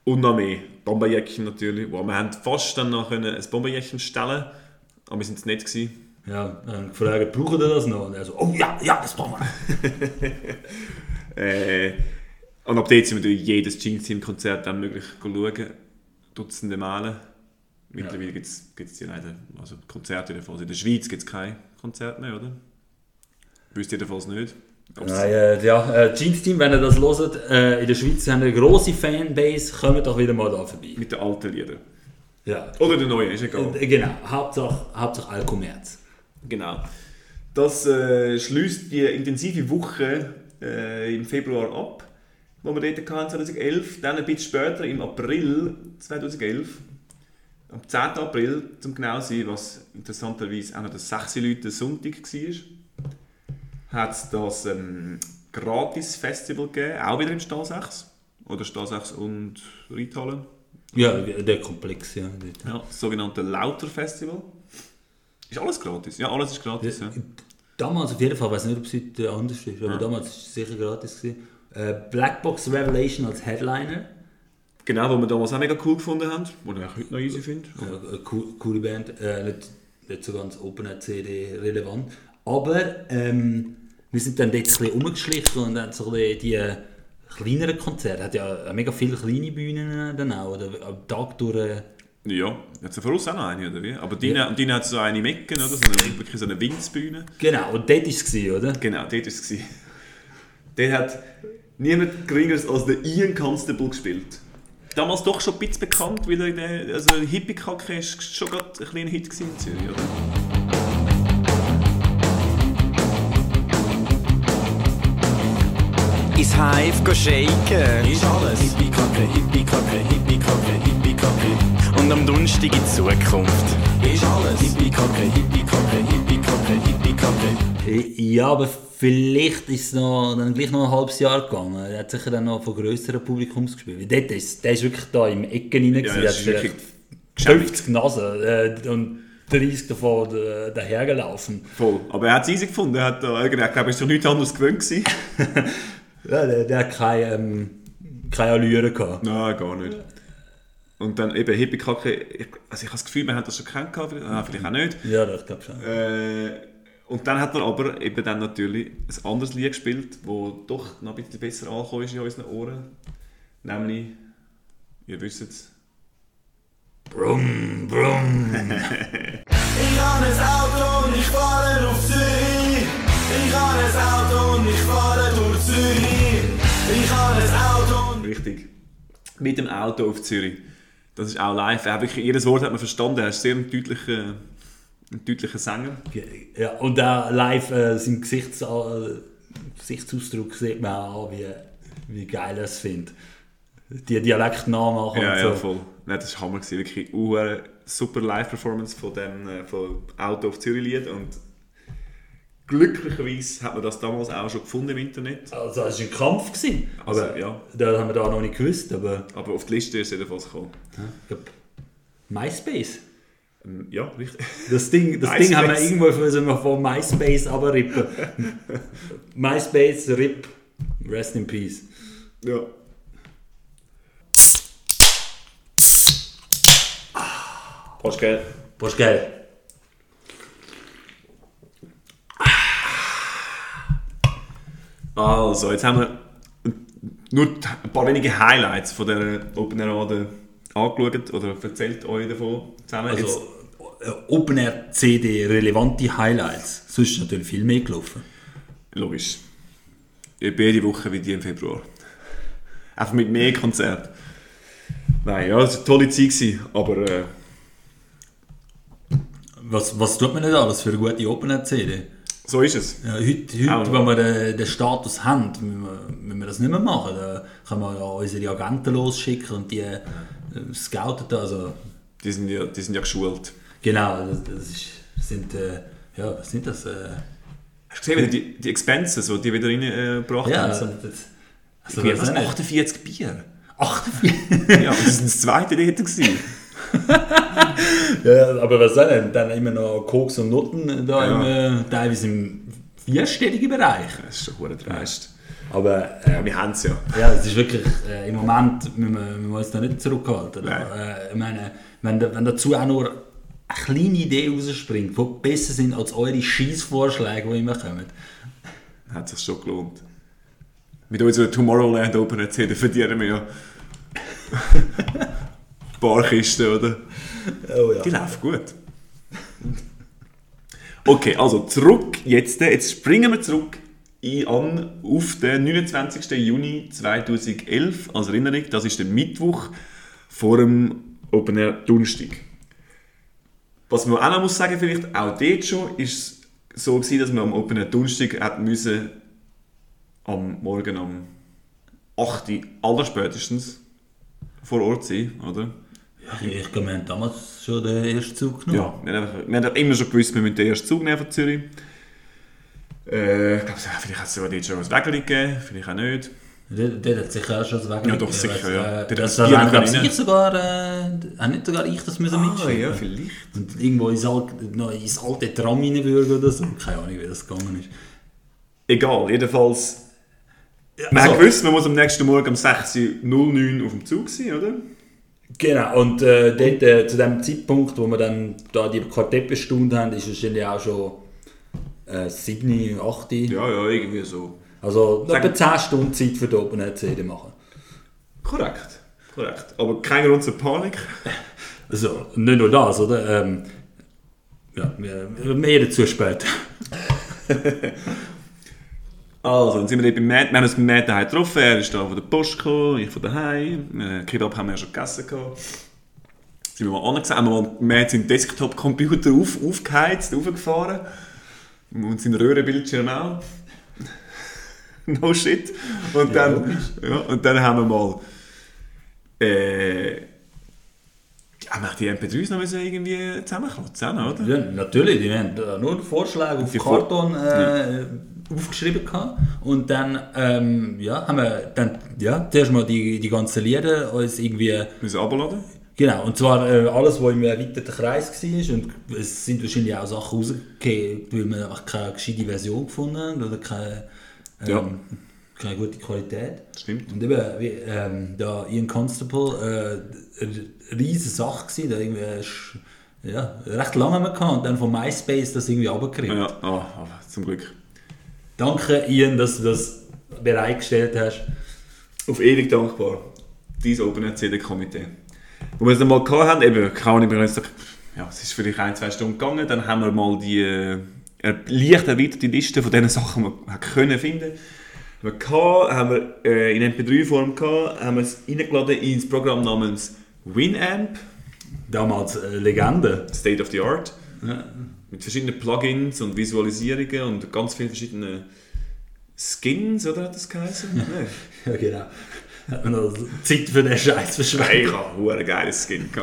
Und noch mehr. Bomberjäckchen natürlich. Wow, wir haben fast dann noch ein Bomberjäckchen stellen aber wir sind es nicht gewesen. Ja, dann gefragt, brauchen ihr das noch? Und er so, oh ja, ja, das brauchen wir. Äh, und ab dort sind wir durch jedes Jeans Team Konzert dann möglich schauen. Dutzende Male. Mittlerweile gibt es die leider, also Konzerte jedenfalls. In der Schweiz gibt es kein Konzert mehr, oder? Wüsst ihr jedenfalls nicht. Ob's- Nein, äh, ja, äh, Jeans Team, wenn ihr das hört, äh, in der Schweiz haben wir eine grosse Fanbase, kommt doch wieder mal da vorbei. Mit den alten Liedern. Ja. Oder den neuen, ist egal. Äh, Genau, Hauptsache, Hauptsache Alkommerz. Genau. Das äh, schließt die intensive Woche äh, im Februar ab, wo wir dort hatten, 2011. Dann ein bisschen später, im April 2011, am 10. April, zum genau zu sein, was interessanterweise auch noch das 6 Leute Sonntag war, hat es das ähm, Gratis-Festival gegeben, auch wieder im Stahl 6. Oder Stahl 6 und Reithalle. Ja, der Komplex, ja. dort. Ja, das sogenannte Lauter-Festival. Ist alles gratis? Ja, alles ist gratis. Ja. Damals auf jeden Fall, ich weiß nicht, ob es heute anders ist, aber damals war es sicher gratis. Gewesen. Äh, Blackbox Revelation als Headliner. Genau, wo wir damals auch mega cool gefunden haben, wo ich auch heute noch easy finde. Ja, eine cool, coole Band, äh, nicht, nicht so ganz Open Air CD relevant. Aber ähm, wir sind dann dort ein bisschen rumgeschlichen und dann so ein bisschen die kleineren Konzerte, hat ja mega viele kleine Bühnen dann auch, oder am Tag durch. Äh, Ja, jetzt von uns auch noch eine, oder wie? Aber deine, und deine hat so eine Mecken, oder? So eine, wirklich so eine Winzbühne. genau, und dort war es, gewesen, oder? Genau, dort war es. Dort hat niemand geringeres als der Ian Constable gespielt. Damals doch schon ein bisschen bekannt, weil er in der, also Hippie-Kacke ist schon gerade ein kleiner Hit in Zürich, oder? ins Hive go shaken. Ist alles. Hippie-Kacke, Hippie-Kacke, Hippie-Kacke, Hippie-Kacke. Und am Donnerstag in Zukunft. Ist alles. Hippie-Kacke, Hippie-Kacke, Hippie-Kacke, Hippie-Kacke. Ja, aber vielleicht ist es noch, dann gleich noch ein halbes Jahr gegangen. Er hat sicher dann noch von grösseren Publikums gespielt. Dort ist, der ist wirklich da im Ecken rein. Ja, das ist wirklich vielleicht 50 Nasen äh, und 30 davon äh, dahergelaufen. Voll. Aber er hat es easy gefunden. Er hat, irgendwie- ich glaube, er ist doch nichts anderes gewöhnt. Ja, der, der hat keine, ähm, keine Allüre gehabt. Nein, gar nicht. Und dann eben Hippie-Kacke, ich, also ich habe das Gefühl, wir haben das schon kennengelernt, ah, vielleicht auch nicht. Ja, das glaube ich schon. Äh, und dann hat er aber eben dann natürlich ein anderes Lied gespielt, das doch noch ein bisschen besser angekommen ist in unseren Ohren. Nämlich, ihr wisst es, Brumm, brumm. Ich habe ein Auto und ich fahre auf Zürich. Ich habe ein Auto und ich fahre durch Zürich. Ich habe ein Auto und richtig, mit dem Auto auf Zürich. Das ist auch live. Er wirklich, jedes Wort hat man verstanden. Er ist sehr ein deutlicher, ein deutlicher Sänger. Ja, und da live äh, sein Gesichts, äh, Gesichtsausdruck sieht man auch an, wie, wie geil er es findet. Die Dialekt nachmachen Ja, und ja, so. voll. Nein, das war Hammer. gewesen. Wirklich eine super Live-Performance von dem äh, von Auto auf Zürich-Lied. Und glücklicherweise hat man das damals auch schon gefunden im Internet. Also es war ein Kampf. Gewesen. Also, Aber ja. da haben wir da noch nicht gewusst. Aber Aber auf die Liste ist jedenfalls gekommen. ich glaub, MySpace. Ähm, Ja, richtig. Das Ding, das MySpace. Ding haben wir irgendwo von, so von MySpace abrippen. MySpace, RIP. Rest in Peace. Ja. Was geil. Also, jetzt haben wir nur ein paar wenige Highlights von der Open Air Rade angeschaut oder erzählt euch davon zusammen. Also, äh, Open Air CD, relevante Highlights. Sonst ist natürlich viel mehr gelaufen. logisch. Ich bin jede Woche wie die im Februar. Einfach mit mehr Konzert. Nein, ja, es war eine tolle Zeit, gewesen, aber äh, Was, was tut man nicht alles für eine gute Open Air CD? so ist es. Ja, heute, heute wenn wir den, den Status haben, müssen wir, müssen wir das nicht mehr machen. Da können wir ja unsere Agenten losschicken und die äh, scouten. Also, Die sind ja, die sind ja geschult. genau, das, das ist, sind, äh, ja, was sind das? Äh, Hast du gesehen, wie die, die Expenses, die die wieder reingebracht ja, haben? also, So, das, also, irgendwie was was, nicht. 48 Bier. 48. Ja, das war das zweite dort. Gewesen. ja, aber was soll denn? Dann immer noch Koks und Noten da Ja. im, äh, teilweise im vierstelligen Bereich. Das ist schon verdammt dreist. Aber äh, Ja, wir haben es ja. Ja, es ist wirklich, äh, im Moment müssen wir, müssen wir uns da nicht zurückhalten. Nein. Äh, ich meine, wenn, da- wenn dazu auch nur eine kleine Idee rausspringt, die besser sind als eure Scheißvorschläge, die immer kommen. Hat sich schon gelohnt. Mit unserer Tomorrowland Open CD verdienen wir ja Barkisten, oder? Oh ja. Die laufen gut. Okay, also zurück jetzt. Jetzt springen wir zurück ein, an auf den 29. Juni 2011 als Erinnerung. Das ist der Mittwoch vor dem Open Air Donnerstag. Was man auch noch muss sagen, vielleicht auch dort schon, ist es so gewesen, dass man am Open Air Donnerstag hat müssen am Morgen um 8 Uhr allerspätestens vor Ort sein, oder? Ich, ich glaube, wir haben damals schon den ersten Zug genommen. Ja, wir haben, einfach, wir haben immer schon gewusst, wir müssen den ersten Zug nehmen von Zürich. Äh, ich glaube, vielleicht hat es sogar dort schon ein Wägeli gegeben, vielleicht auch nicht. Dort, hat sicher auch schon das Weg Ja, doch, sicher, ja. Äh, Dort das glaube noch ich sogar, äh, nicht sogar ich das müssen Ah, mitschicken. ja, vielleicht. Und irgendwo ins alte, noch ins alte Tram reinwürgen oder so. Keine Ahnung, wie das gegangen ist. Egal, jedenfalls. Ja, Man also- hat gewusst, man muss am nächsten Morgen um 6.09 Uhr auf dem Zug sein, oder? Genau, und äh, dort, äh, zu dem Zeitpunkt, wo wir dann da die Quartettbestunde haben, ist wahrscheinlich auch schon äh, 7, 8. Ja, ja, irgendwie so. Also Sag- etwa 10 Stunden Zeit für die Open Air CD machen. Korrekt. Korrekt. Aber kein Grund zur Panik. Also, nicht nur das, oder? Ähm, ja, mehr, dazu später. Also, dann sind wir dort beim Matt. Wir haben uns beim Matt daheim getroffen. Er ist da von der Post gekommen, ich von daheim. Äh, Kebab haben wir ja schon gegessen. Gehabt. Sind wir mal angesehen, haben wir mal Matt seinen Desktop-Computer auf, aufgeheizt, aufgefahren. Und seinen Röhrenbildschirm auch. no shit. Und dann, ja, und dann haben wir mal. Äh, haben wir die MP3s noch müssen irgendwie zusammenklotzen, oder? Ja, natürlich, die haben äh, nur Vorschläge auf Die Karton äh, aufgeschrieben gehabt. Und dann ähm, ja, haben wir dann, ja, zuerst mal die, die ganzen Lieder uns irgendwie Müssen runterladen. Genau, und zwar äh, alles, was im erweiterten Kreis war. Und es sind wahrscheinlich auch Sachen rausgekommen, weil wir einfach keine gescheite Version gefunden haben oder keine, ähm, Ja. keine gute Qualität. Stimmt. Und eben, wie, ähm, da Ian Constable, äh, eine riesige Sache gewesen, da irgendwie, äh, ja, recht lange haben wir gehabt und dann von MySpace das irgendwie runtergekriegt. Ja, aber zum Glück. Danke Ian, dass du das bereitgestellt hast. auf ewig dankbar. Dein Open Wo wir es mal gehabt haben, eben, keine Ahnung, ja, es ist vielleicht ein, zwei Stunden gegangen, dann haben wir mal die äh, leicht erweiterte Liste von den Sachen, die wir können finden. Haben wir gehabt, haben wir äh, in MP3-Form gehabt, haben wir es reingeladen ins Programm namens Winamp, Damals äh, Legende. State of the Art, Ja. mit verschiedenen Plugins und Visualisierungen und ganz vielen verschiedenen Skins, oder hat das geheißen? Nein. ja, genau. Hat man noch Zeit für den Scheiß Hey, verschwendet. ich habe einen geiles Skin.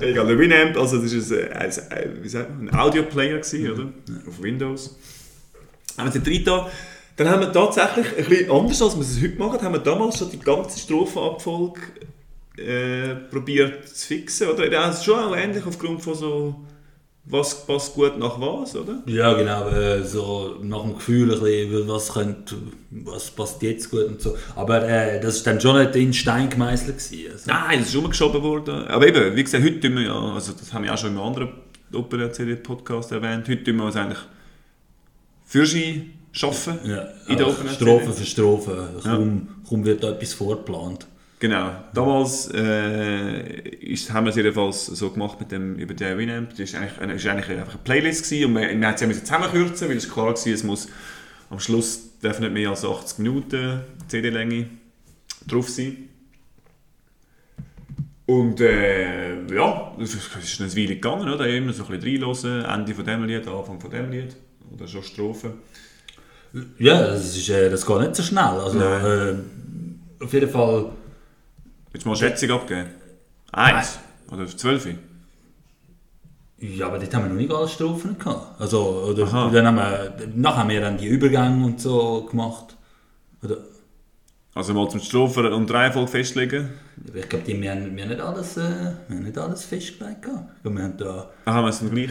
Egal, der Winamp, also das ist ein, ein, ein, ein Audio-Player gewesen, oder? Auf Windows. Haben wir da. Dann haben wir tatsächlich, ein bisschen anders als wir es heute machen, haben wir damals schon die ganze Strophenabfolge äh, probiert zu fixen, oder? Das ist schon auch ähnlich aufgrund von so, was passt gut nach was, oder? Ja, genau, äh, so nach dem Gefühl, ein bisschen, was, könnte, was passt jetzt gut und so. Aber äh, das war dann schon nicht in Stein gemeißelt. Gewesen, also. Nein, das ist umgeschoben worden. Aber eben, wie gesagt, heute tun wir ja, also das haben wir auch schon im anderen Opera-CD-Podcast erwähnt, heute tun wir uns eigentlich für sie schaffen Ja, in der Opera Strophe für Strophe. Kaum, kaum wird da etwas vorgeplant. Genau. Damals äh, ist, haben wir es jedenfalls so gemacht mit dem über den Winamp. Das ist eigentlich, ist eigentlich einfach eine Playlist gewesen und wir, wir haben es zusammenkürzen, weil es klar war, es muss am Schluss darf nicht mehr als 80 Minuten CD-Länge drauf sein. Und äh, ja, es ist eine Weile gegangen, oder? Immer so ein bisschen reinhören, Ende von dem Lied, Anfang von dem Lied oder schon Strophen. Ja, das, ist, äh, das geht nicht so schnell. Also, äh, auf jeden Fall, Willst du mal eine Schätzung abgeben? Eins? Oder zwölf? ja, aber dort haben wir noch nicht alle Strophen gehabt. Also, oder, Aha. dann haben wir, nachher haben wir dann die Übergänge und so gemacht. Oder, Also mal zum Strophen und Reihenfolge festlegen. ich glaube, die- wir haben, wir haben nicht alles, äh, wir haben nicht alles festgelegt. gehabt. Wir haben da, Ah, haben wir es dann gleich?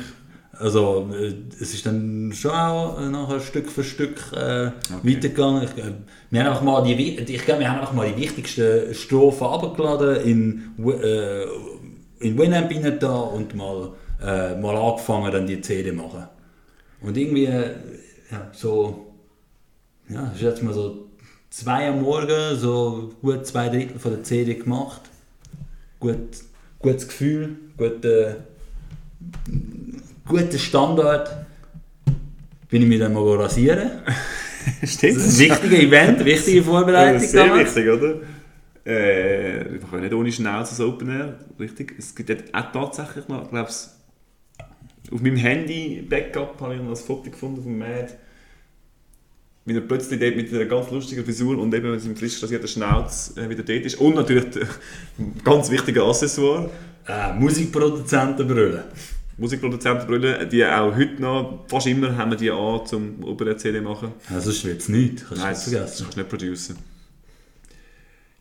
Also, äh, es ist dann schon auch äh, nachher Stück für Stück äh, weitergegangen. Ich, äh, wir haben einfach mal die, ich glaube, wir haben einfach mal die wichtigsten Strophen abgeladen in, äh, in Winamp rein da und mal, äh, mal angefangen, dann die CD machen. Und irgendwie, äh, ja, so, ja, ist jetzt mal so zwei am Morgen, so gut zwei Drittel von der CD gemacht. Gut, gutes Gefühl, gute, guter Standard. Bin ich mich dann mal rasieren. Stimmt. Das ist ein wichtiges Event, wichtige Vorbereitung. sehr damals. wichtig, oder? Äh, wir können nicht ohne Schnauze das Open Air, richtig? Es gibt dort auch tatsächlich noch, ich glaube auf meinem Handy-Backup habe ich noch ein Foto gefunden von Mad, wie er plötzlich dort mit einer ganz lustigen Frisur und eben mit seinem frisch rasierten Schnauz äh, wieder dort ist. Und natürlich ein ganz wichtiger Accessoire, Äh, Musikproduzentenbrille. Musikproduzentenbrille, die auch heute noch, fast immer haben wir die an zum Open-CD machen. Ja, sonst wird es nichts. Kannst Nein, nicht vergessen. kannst du nicht produceren.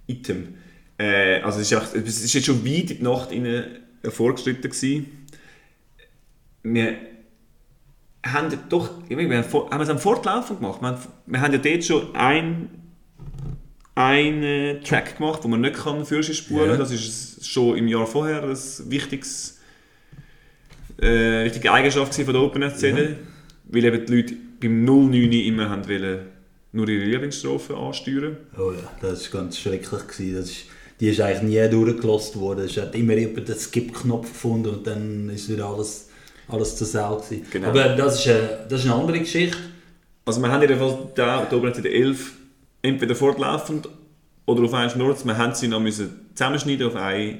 Item. Äh, also es ist, echt, es ist jetzt schon weit in die Nacht rein vorgeschritten gewesen. Wir haben doch, meine, wir haben, es am Fortlaufen gemacht. Wir haben, wir haben ja dort schon ein einen Track gemacht, wo man nicht kann Führerschein spuren Ja. Das ist schon im Jahr vorher ein wichtiges, äh, wichtige Eigenschaft von der OpenNet-CD. Weil eben die Leute beim 09 immer haben wollen, nur ihre Lieblingsstrophe ansteuern. Oh ja, das war ganz schrecklich. Gewesen. Das ist, die ist eigentlich nie durchgelost worden. Es hat immer jemand den Skip-Knopf gefunden und dann ist wieder alles, alles zur Sau. Genau. Aber das ist, eine, das ist eine andere Geschichte. Also wir haben jedenfalls da die OpenNet-CD 11 entweder fortlaufend oder auf einen Schnurz. Wir haben sie noch müssen zusammenschneiden auf eine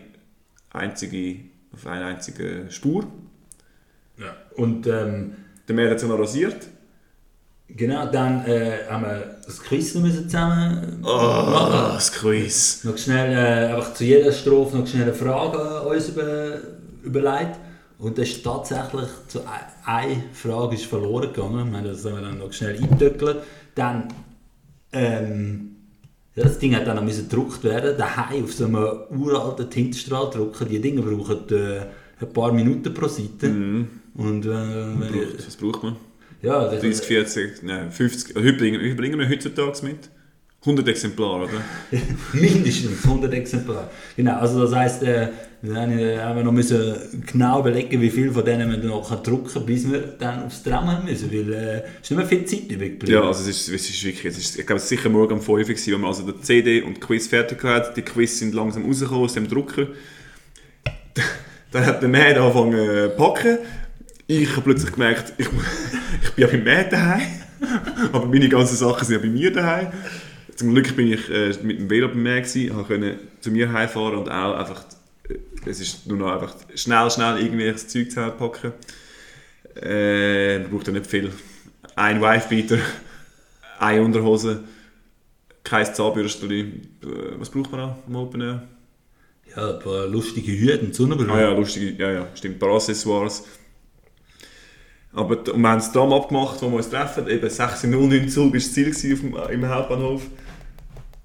einzige, auf eine einzige Spur. Und ähm, Der Meer hat sie noch rasiert. genau, dann äh, haben wir das Quiz noch müssen zusammen Oh, machen. das Quiz. Noch schnell, äh, einfach zu jeder Strophe noch schnell eine Frage uns über, überlegt. Und das ist tatsächlich zu ein- eine Frage ist verloren gegangen. Wir haben das haben wir dann noch schnell eingetöckelt. Dann, ähm, ja, das Ding hat dann noch müssen gedruckt werden. Daheim auf so einem uralten Tintenstrahl drucken. Die Dinge brauchen äh, ein paar Minuten pro Seite. Und äh, wenn Braucht- Was braucht man? ja, das, 30, 40, nein, 50. Also heute bringen, wie bringen wir heutzutage mit? 100 Exemplare, oder? Mindestens 100 Exemplare. Genau, also das heisst, äh, wir haben, noch müssen genau überlegen, wie viel von denen wir noch drucken können, bis wir dann aufs Tram haben müssen, weil äh, es ist nicht mehr viel Zeit übrig geblieben. Ja, also es ist, es ist wirklich, es ist, ich glaube, es ist sicher morgen um 5 Uhr, gewesen, wo wir also die CD und die Quiz fertig hatten. Die Quiz sind langsam rausgekommen aus dem Drucker. Dann hat der Mann angefangen zu packen. Ich habe plötzlich gemerkt, ich, ich bin ja beim Mann daheim, aber meine ganzen Sachen sind ja bei mir daheim. Zum Glück bin ich äh, mit dem Velo beim Mann können zu mir heimfahren und auch einfach, äh, es ist nur noch einfach schnell, schnell irgendwelches Zeug zusammenpacken. Äh, man braucht ja nicht viel. Ein Wifebeater, eine Unterhose, kein Zahnbürstchen. Äh, Was braucht man noch am Open Air? Ja, ein paar lustige Hüte und Sonnenbrille. Ah ja, lustige, ja, ja, stimmt, ein paar Accessoires. Aber und wir haben das Tram abgemacht, wo wir uns treffen. Eben 6.09 Zug war das Ziel auf dem, im Hauptbahnhof.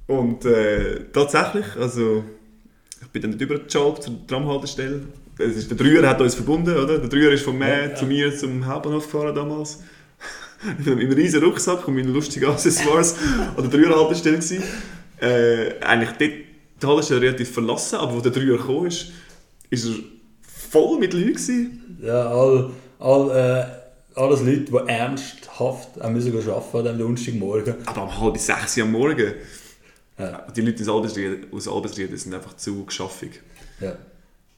Und äh, tatsächlich, also ich bin dann nicht übergejoggt zur Tramhaltestelle. Es ist, der Dreier hat uns verbunden, oder? Der Dreier ist von mir zu mir zum Hauptbahnhof gefahren damals. Mit einem riesen Rucksack und meinen lustigen Accessoires an der Dreierhaltestelle. Äh, eigentlich dort die Haltestelle relativ verlassen, aber wo der Dreier gekommen ist, ist er voll mit Leuten gewesen. Ja, all, all, äh, alles Leute, die ernsthaft auch müssen arbeiten am Donnerstagmorgen. Aber um halb sechs Uhr am Morgen. Ja. Die Leute aus Albisrieden sind einfach zu geschaffig. Ja.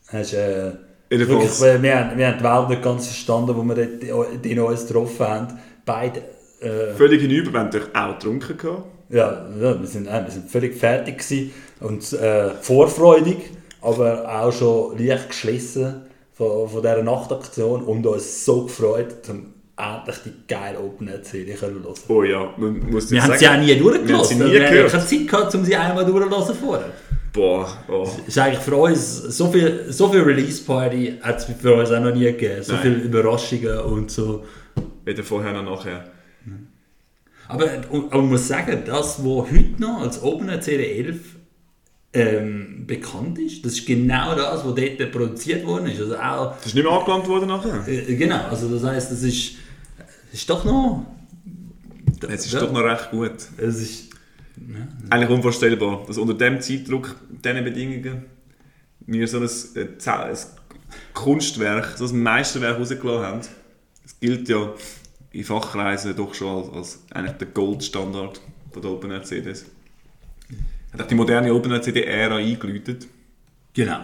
Hast, äh, wirklich, weil wir, haben, wir haben die Welt nicht ganz verstanden, wo wir dort in uns getroffen haben. Beide. Äh, Völlig hinüber, wir haben natürlich auch getrunken. Gehabt. Ja, ja, wir, sind, äh, wir sind völlig fertig gewesen und äh, vorfreudig, aber auch schon leicht geschlossen von, von dieser Nachtaktion und uns so gefreut, um endlich die geile Open Air CD zu hören. Oh ja, man muss Wir haben sie auch nie Wir haben durchgelassen. sie nie wir haben gehört. keine Zeit gehabt, um sie einmal durchzulassen vorher. Boah, oh. Es ist eigentlich für uns, so viel, so viel Release-Party hat es für uns auch noch nie gegeben. So Nein. viele Überraschungen und so. weder vorher noch nachher. Und- aber man muss sagen, das, was heute noch als Opener CD11 ähm, bekannt ist, das ist genau das, was dort produziert worden ist. Also auch, Das ist nicht mehr angelangt worden nachher. äh, genau, also das heisst, das ist, ist doch noch... Es ist ja, doch noch recht gut. Es ist, Eigentlich unvorstellbar, dass unter dem Zeitdruck, diesen Bedingungen, wir so ein, äh, ein Kunstwerk, so ein Meisterwerk rausgelassen haben. Das gilt ja in Fachkreisen doch schon als, als eigentlich der Goldstandard von der Open Air CDs. Hat auch die moderne Open Air CD-Ära eingeläutet. genau.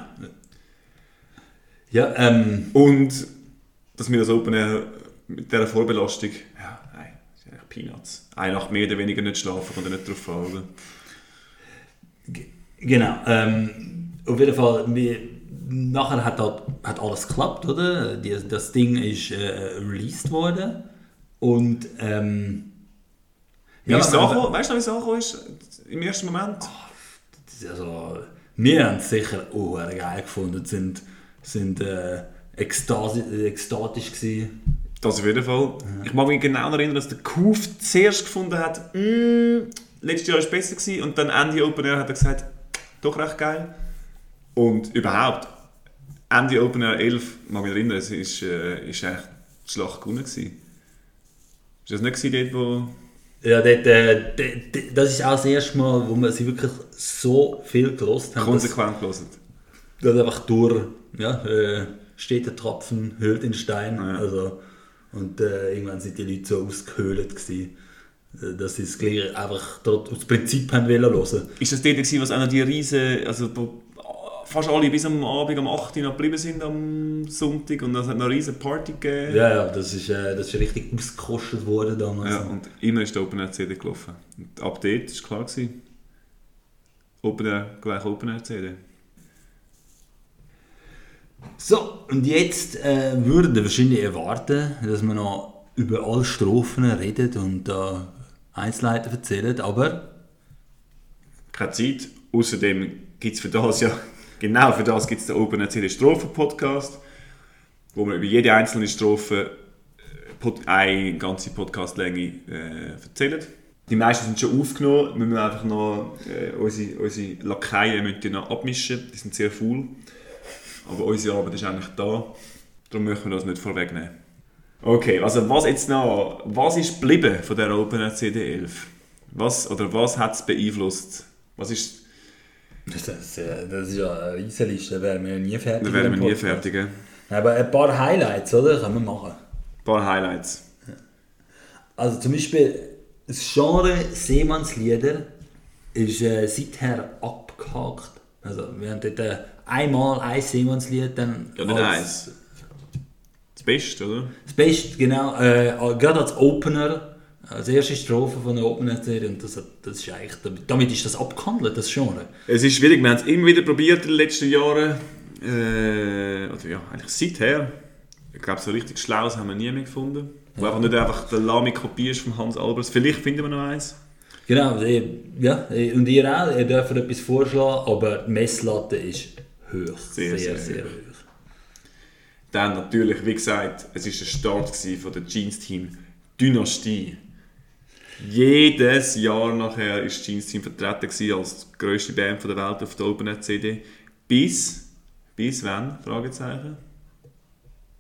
Ja, ähm, Und dass wir das Open Air mit dieser Vorbelastung, ja, nein, das ist eigentlich Peanuts. Eine Nacht mehr oder weniger nicht schlafen, kommt ja nicht drauf an, oder? Genau. Ähm, auf jeden Fall, wir, nachher hat, hat alles geklappt, oder? Die, das Ding ist äh, released worden. Und ähm, es aber- angekommen? Weißt du wie es angekommen ist? Im ersten Moment? also, wir haben es sicher auch geil gefunden, sind, sind äh, ekstasi, ekstatisch gewesen. Das auf jeden Fall. Ich mag mich genau daran erinnern, dass der Kuf zuerst gefunden hat, mm, letztes Jahr war es besser gewesen. und dann Ende Open Air hat er gesagt, doch recht geil. Und überhaupt, Ende Open Air 11, mag mich erinnern, es ist, äh, ist eigentlich die Schlacht gewonnen gewesen. Ist das nicht gewesen, dort, wo... Ja, dort, äh, das ist auch das erste Mal, wo wir sie wirklich so viel gelost haben. konsequent gelesen? Das einfach durch, ja, äh, steht der Tropfen, höhlt den Stein. Ja. Also, und äh, irgendwann sind die Leute so ausgehöhlt, gewesen, äh, dass sie es gleich einfach dort aus Prinzip haben wollen hören. Ist das dort gewesen, was einer die riesen, also fast alle bis am Abend um 8 Uhr noch geblieben sind am Sonntag und es hat noch eine riesen Party gegeben. Ja, ja, das ist, äh, das ist richtig ausgekostet worden damals. Ja, und immer ist die Open Air CD gelaufen. Und ab dort war klar, gewesen, Open Air gleich Open Air CD. So, und jetzt äh, würden wir wahrscheinlich erwarten, dass wir noch über alle Strophen reden und da Einzelheiten erzählen, aber Keine Zeit. Außerdem gibt es für das ja, genau für das gibt es den Open CD Strophen Podcast, wo wir über jede einzelne Strophe äh, eine ganze Podcastlänge äh, erzählen. Die meisten sind schon aufgenommen, wir müssen einfach noch äh, unsere, unsere Lakaien müssen die noch abmischen, die sind sehr faul. Aber unsere Arbeit ist eigentlich da, darum möchten wir das nicht vorwegnehmen. Okay, also was jetzt noch, was ist geblieben von der Open CD 11? Was, oder was hat es beeinflusst? Was ist, das, das, äh, das ist ja eine Riesenliste, da wären wir nie fertig. da werden wir nie fertig. Aber ein paar Highlights, oder? Können wir machen. Ein paar Highlights. Also zum Beispiel das Genre Seemannslieder ist äh, seither abgehakt. Also wir haben dort äh, einmal ein Seemannslied, dann Ja, nicht eins. Das Beste, oder? Das Beste, genau, äh, gerade als Opener, als erste Strophe von der Opener-Serie und das, das ist eigentlich, damit, ist das abgehandelt, das Genre. Es ist schwierig, wir haben es immer wieder probiert in den letzten Jahren. Äh, oder ja, eigentlich seither. Ich glaube, so richtig Schlaues haben wir nie mehr gefunden. Wo einfach nicht einfach der lahme Kopie ist von Hans Albers. Vielleicht finden wir noch eins. Genau, äh, ja, und ihr auch, ihr dürft etwas vorschlagen, aber die Messlatte ist hoch. Sehr, Sehr, sehr sehr, hoch. Dann natürlich, wie gesagt, es war der Start von der Jeans-Team Dynastie. Jedes Jahr nachher war das Jeans-Team vertreten gewesen als die grösste Band von der Welt auf der Open CD. Bis, bis wann? Fragezeichen.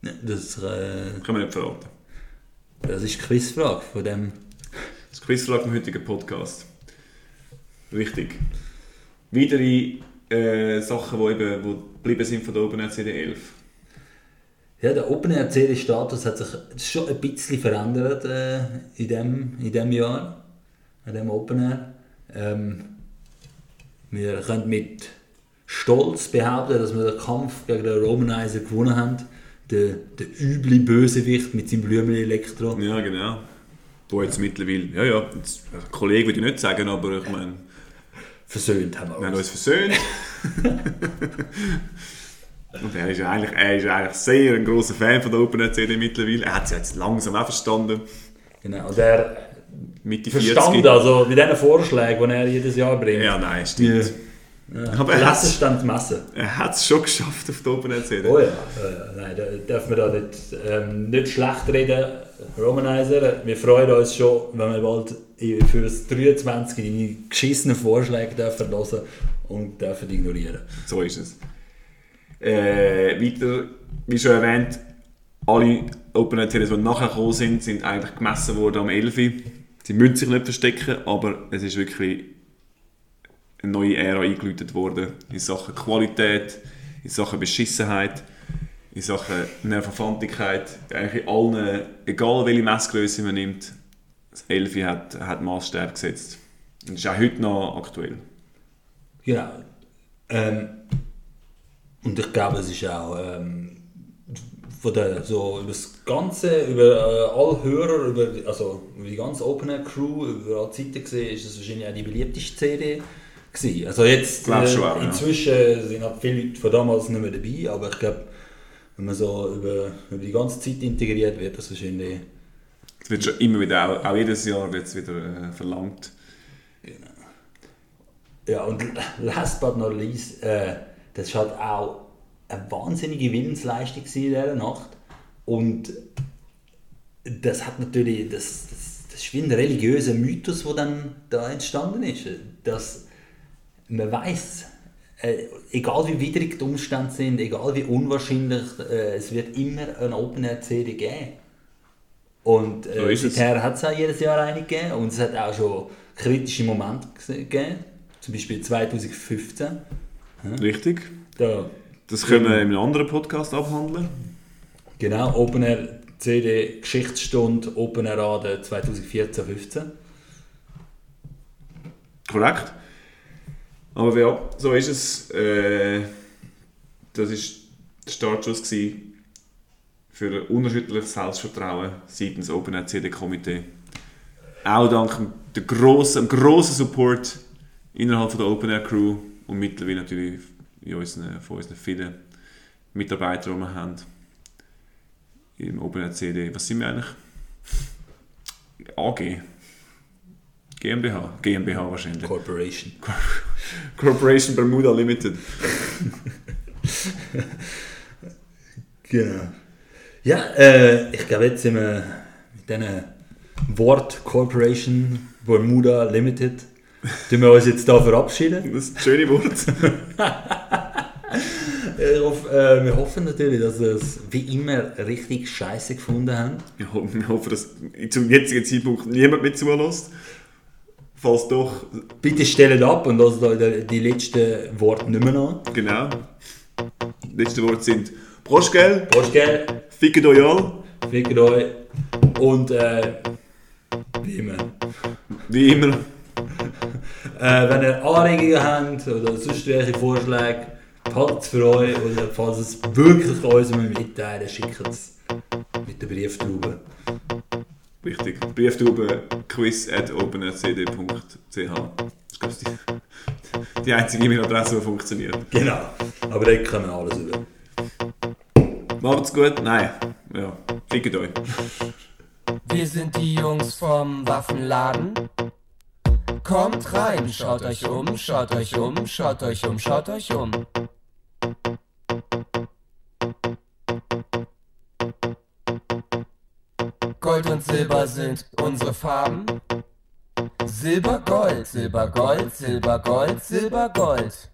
Ja, Das, äh, Können wir nicht verraten. das ist die Quizfrage von dem. Das ist die Quizfrage im heutigen Podcast. Richtig. Weitere äh, Sachen, die eben wo geblieben sind von der Open CD 11. Ja, der Open Air CD Status hat sich schon ein bisschen verändert äh, in, dem, in dem Jahr, in dem Open Air. Ähm, wir können mit Stolz behaupten, dass wir den Kampf gegen den Romanizer gewonnen haben. Der, der üble Bösewicht mit seinem Blumenelektro. Ja, genau. Wo jetzt mittlerweile, ja, ja, jetzt, Kollege würde ich nicht sagen, aber ich meine, Versöhnt haben wir wir haben uns. uns versöhnt. Und er ist, ja eigentlich, er ist eigentlich sehr ein großer Fan von der Open CD mittlerweile. Er hat es jetzt langsam auch verstanden. Genau, und er Mitte verstand 40. also mit diesen Vorschlägen, die er jedes Jahr bringt. Ja, nein, stimmt. Ja. Aber er hat's- Lastenstand messen. Er hat es schon geschafft auf der Open CD. Oh ja, ja. nein, da dürfen wir da nicht, ähm, nicht schlecht reden. Romanizer, wir freuen uns schon, wenn wir bald für das 23 deine geschissenen Vorschläge dürfen hören und dürfen ignorieren. So ist es. Äh, weiter, wie schon erwähnt, alle Open CDs, die nachher gekommen sind, sind eigentlich gemessen worden am 11. Sie müssen sich nicht verstecken, aber es ist wirklich eine neue Ära eingeläutet worden in Sachen Qualität, in Sachen Beschissenheit, in Sachen Nervenfantigkeit. Eigentlich in allen, egal welche Messgröße man nimmt, das 11 hat, hat Maßstab gesetzt. Und ist auch heute noch aktuell. Genau. Ähm, und ich glaube, es ist auch ähm, von der, so über das Ganze, über äh, alle Hörer, über, also über die ganze Open Air Crew, über alle Zeiten gesehen, ist es wahrscheinlich auch die beliebteste CD gewesen. Also jetzt, schon auch, ja. inzwischen sind halt viele Leute von damals nicht mehr dabei, aber ich glaube, wenn man so über, über die ganze Zeit integriert wird, das wahrscheinlich Es wird schon immer wieder, auch, auch jedes Jahr wird es wieder äh, verlangt. Ja, und last but not least, äh, das war halt auch eine wahnsinnige Willensleistung in dieser Nacht. Und das hat natürlich, das, das, das ist wie ein religiöser Mythos, der dann da entstanden ist. Dass man weiß, äh, egal wie widrig die Umstände sind, egal wie unwahrscheinlich, äh, es wird immer eine Open Air CD geben. Und So äh, es. seither hat es auch jedes Jahr eine gegeben und es hat auch schon kritische Momente gegeben, zum Beispiel 2015. Richtig. Da, Das können wir in einem anderen Podcast abhandeln. genau, Open Air CD Geschichtsstunde Open Air Rade 2014-15. Korrekt. Aber ja, so ist es. Äh, das war der Startschuss für ein unerschütterliches Selbstvertrauen seitens Open Air CD Komitee. Auch dank dem grossen, dem grossen Support innerhalb von der Open Air Crew und mittlerweile natürlich in unseren, von unseren vielen Mitarbeitern, die wir haben. Im CD. Was sind wir eigentlich? AG. GmbH. GmbH wahrscheinlich. Corporation. Corporation Bermuda Limited. Genau. Ja, äh, ich glaube, jetzt sind wir mit diesem Wort Corporation Bermuda Limited, tun wir uns jetzt da verabschieden. Das ist ein schönes Wort. Hoffe, äh, wir hoffen natürlich, dass ihr es wie immer richtig scheiße gefunden habt. Ich hoffe, ich hoffe, dass zum jetzigen Zeitpunkt niemand mit zulässt. Falls doch, Bitte stellt ab und lasst euch die- letzten Worte nicht mehr an. genau. Die letzten Worte sind Prost, gell? Fickt euch all. fickt euch und äh, wie immer. Wie immer. Äh, wenn ihr Anregungen habt oder sonst welche Vorschläge, behaltet es für euch oder falls es wirklich uns mitteilen schickt es mit der Brieftaube. Richtig. Brieftube quiz at openercd.ch. Das ist die, die einzige E-Mail-Adresse, die funktioniert. Genau, aber da können wir alles über. Macht's gut. Nein. Ja. Fickt euch. Wir sind die Jungs vom Waffenladen kommt rein, schaut euch um, schaut euch um, schaut euch um, schaut euch um. Gold und Silber sind unsere Farben. Silber, Gold, Silber, Gold, Silber, Gold, Silber, Gold.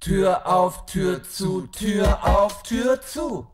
Tür auf, Tür zu, Tür auf, Tür zu.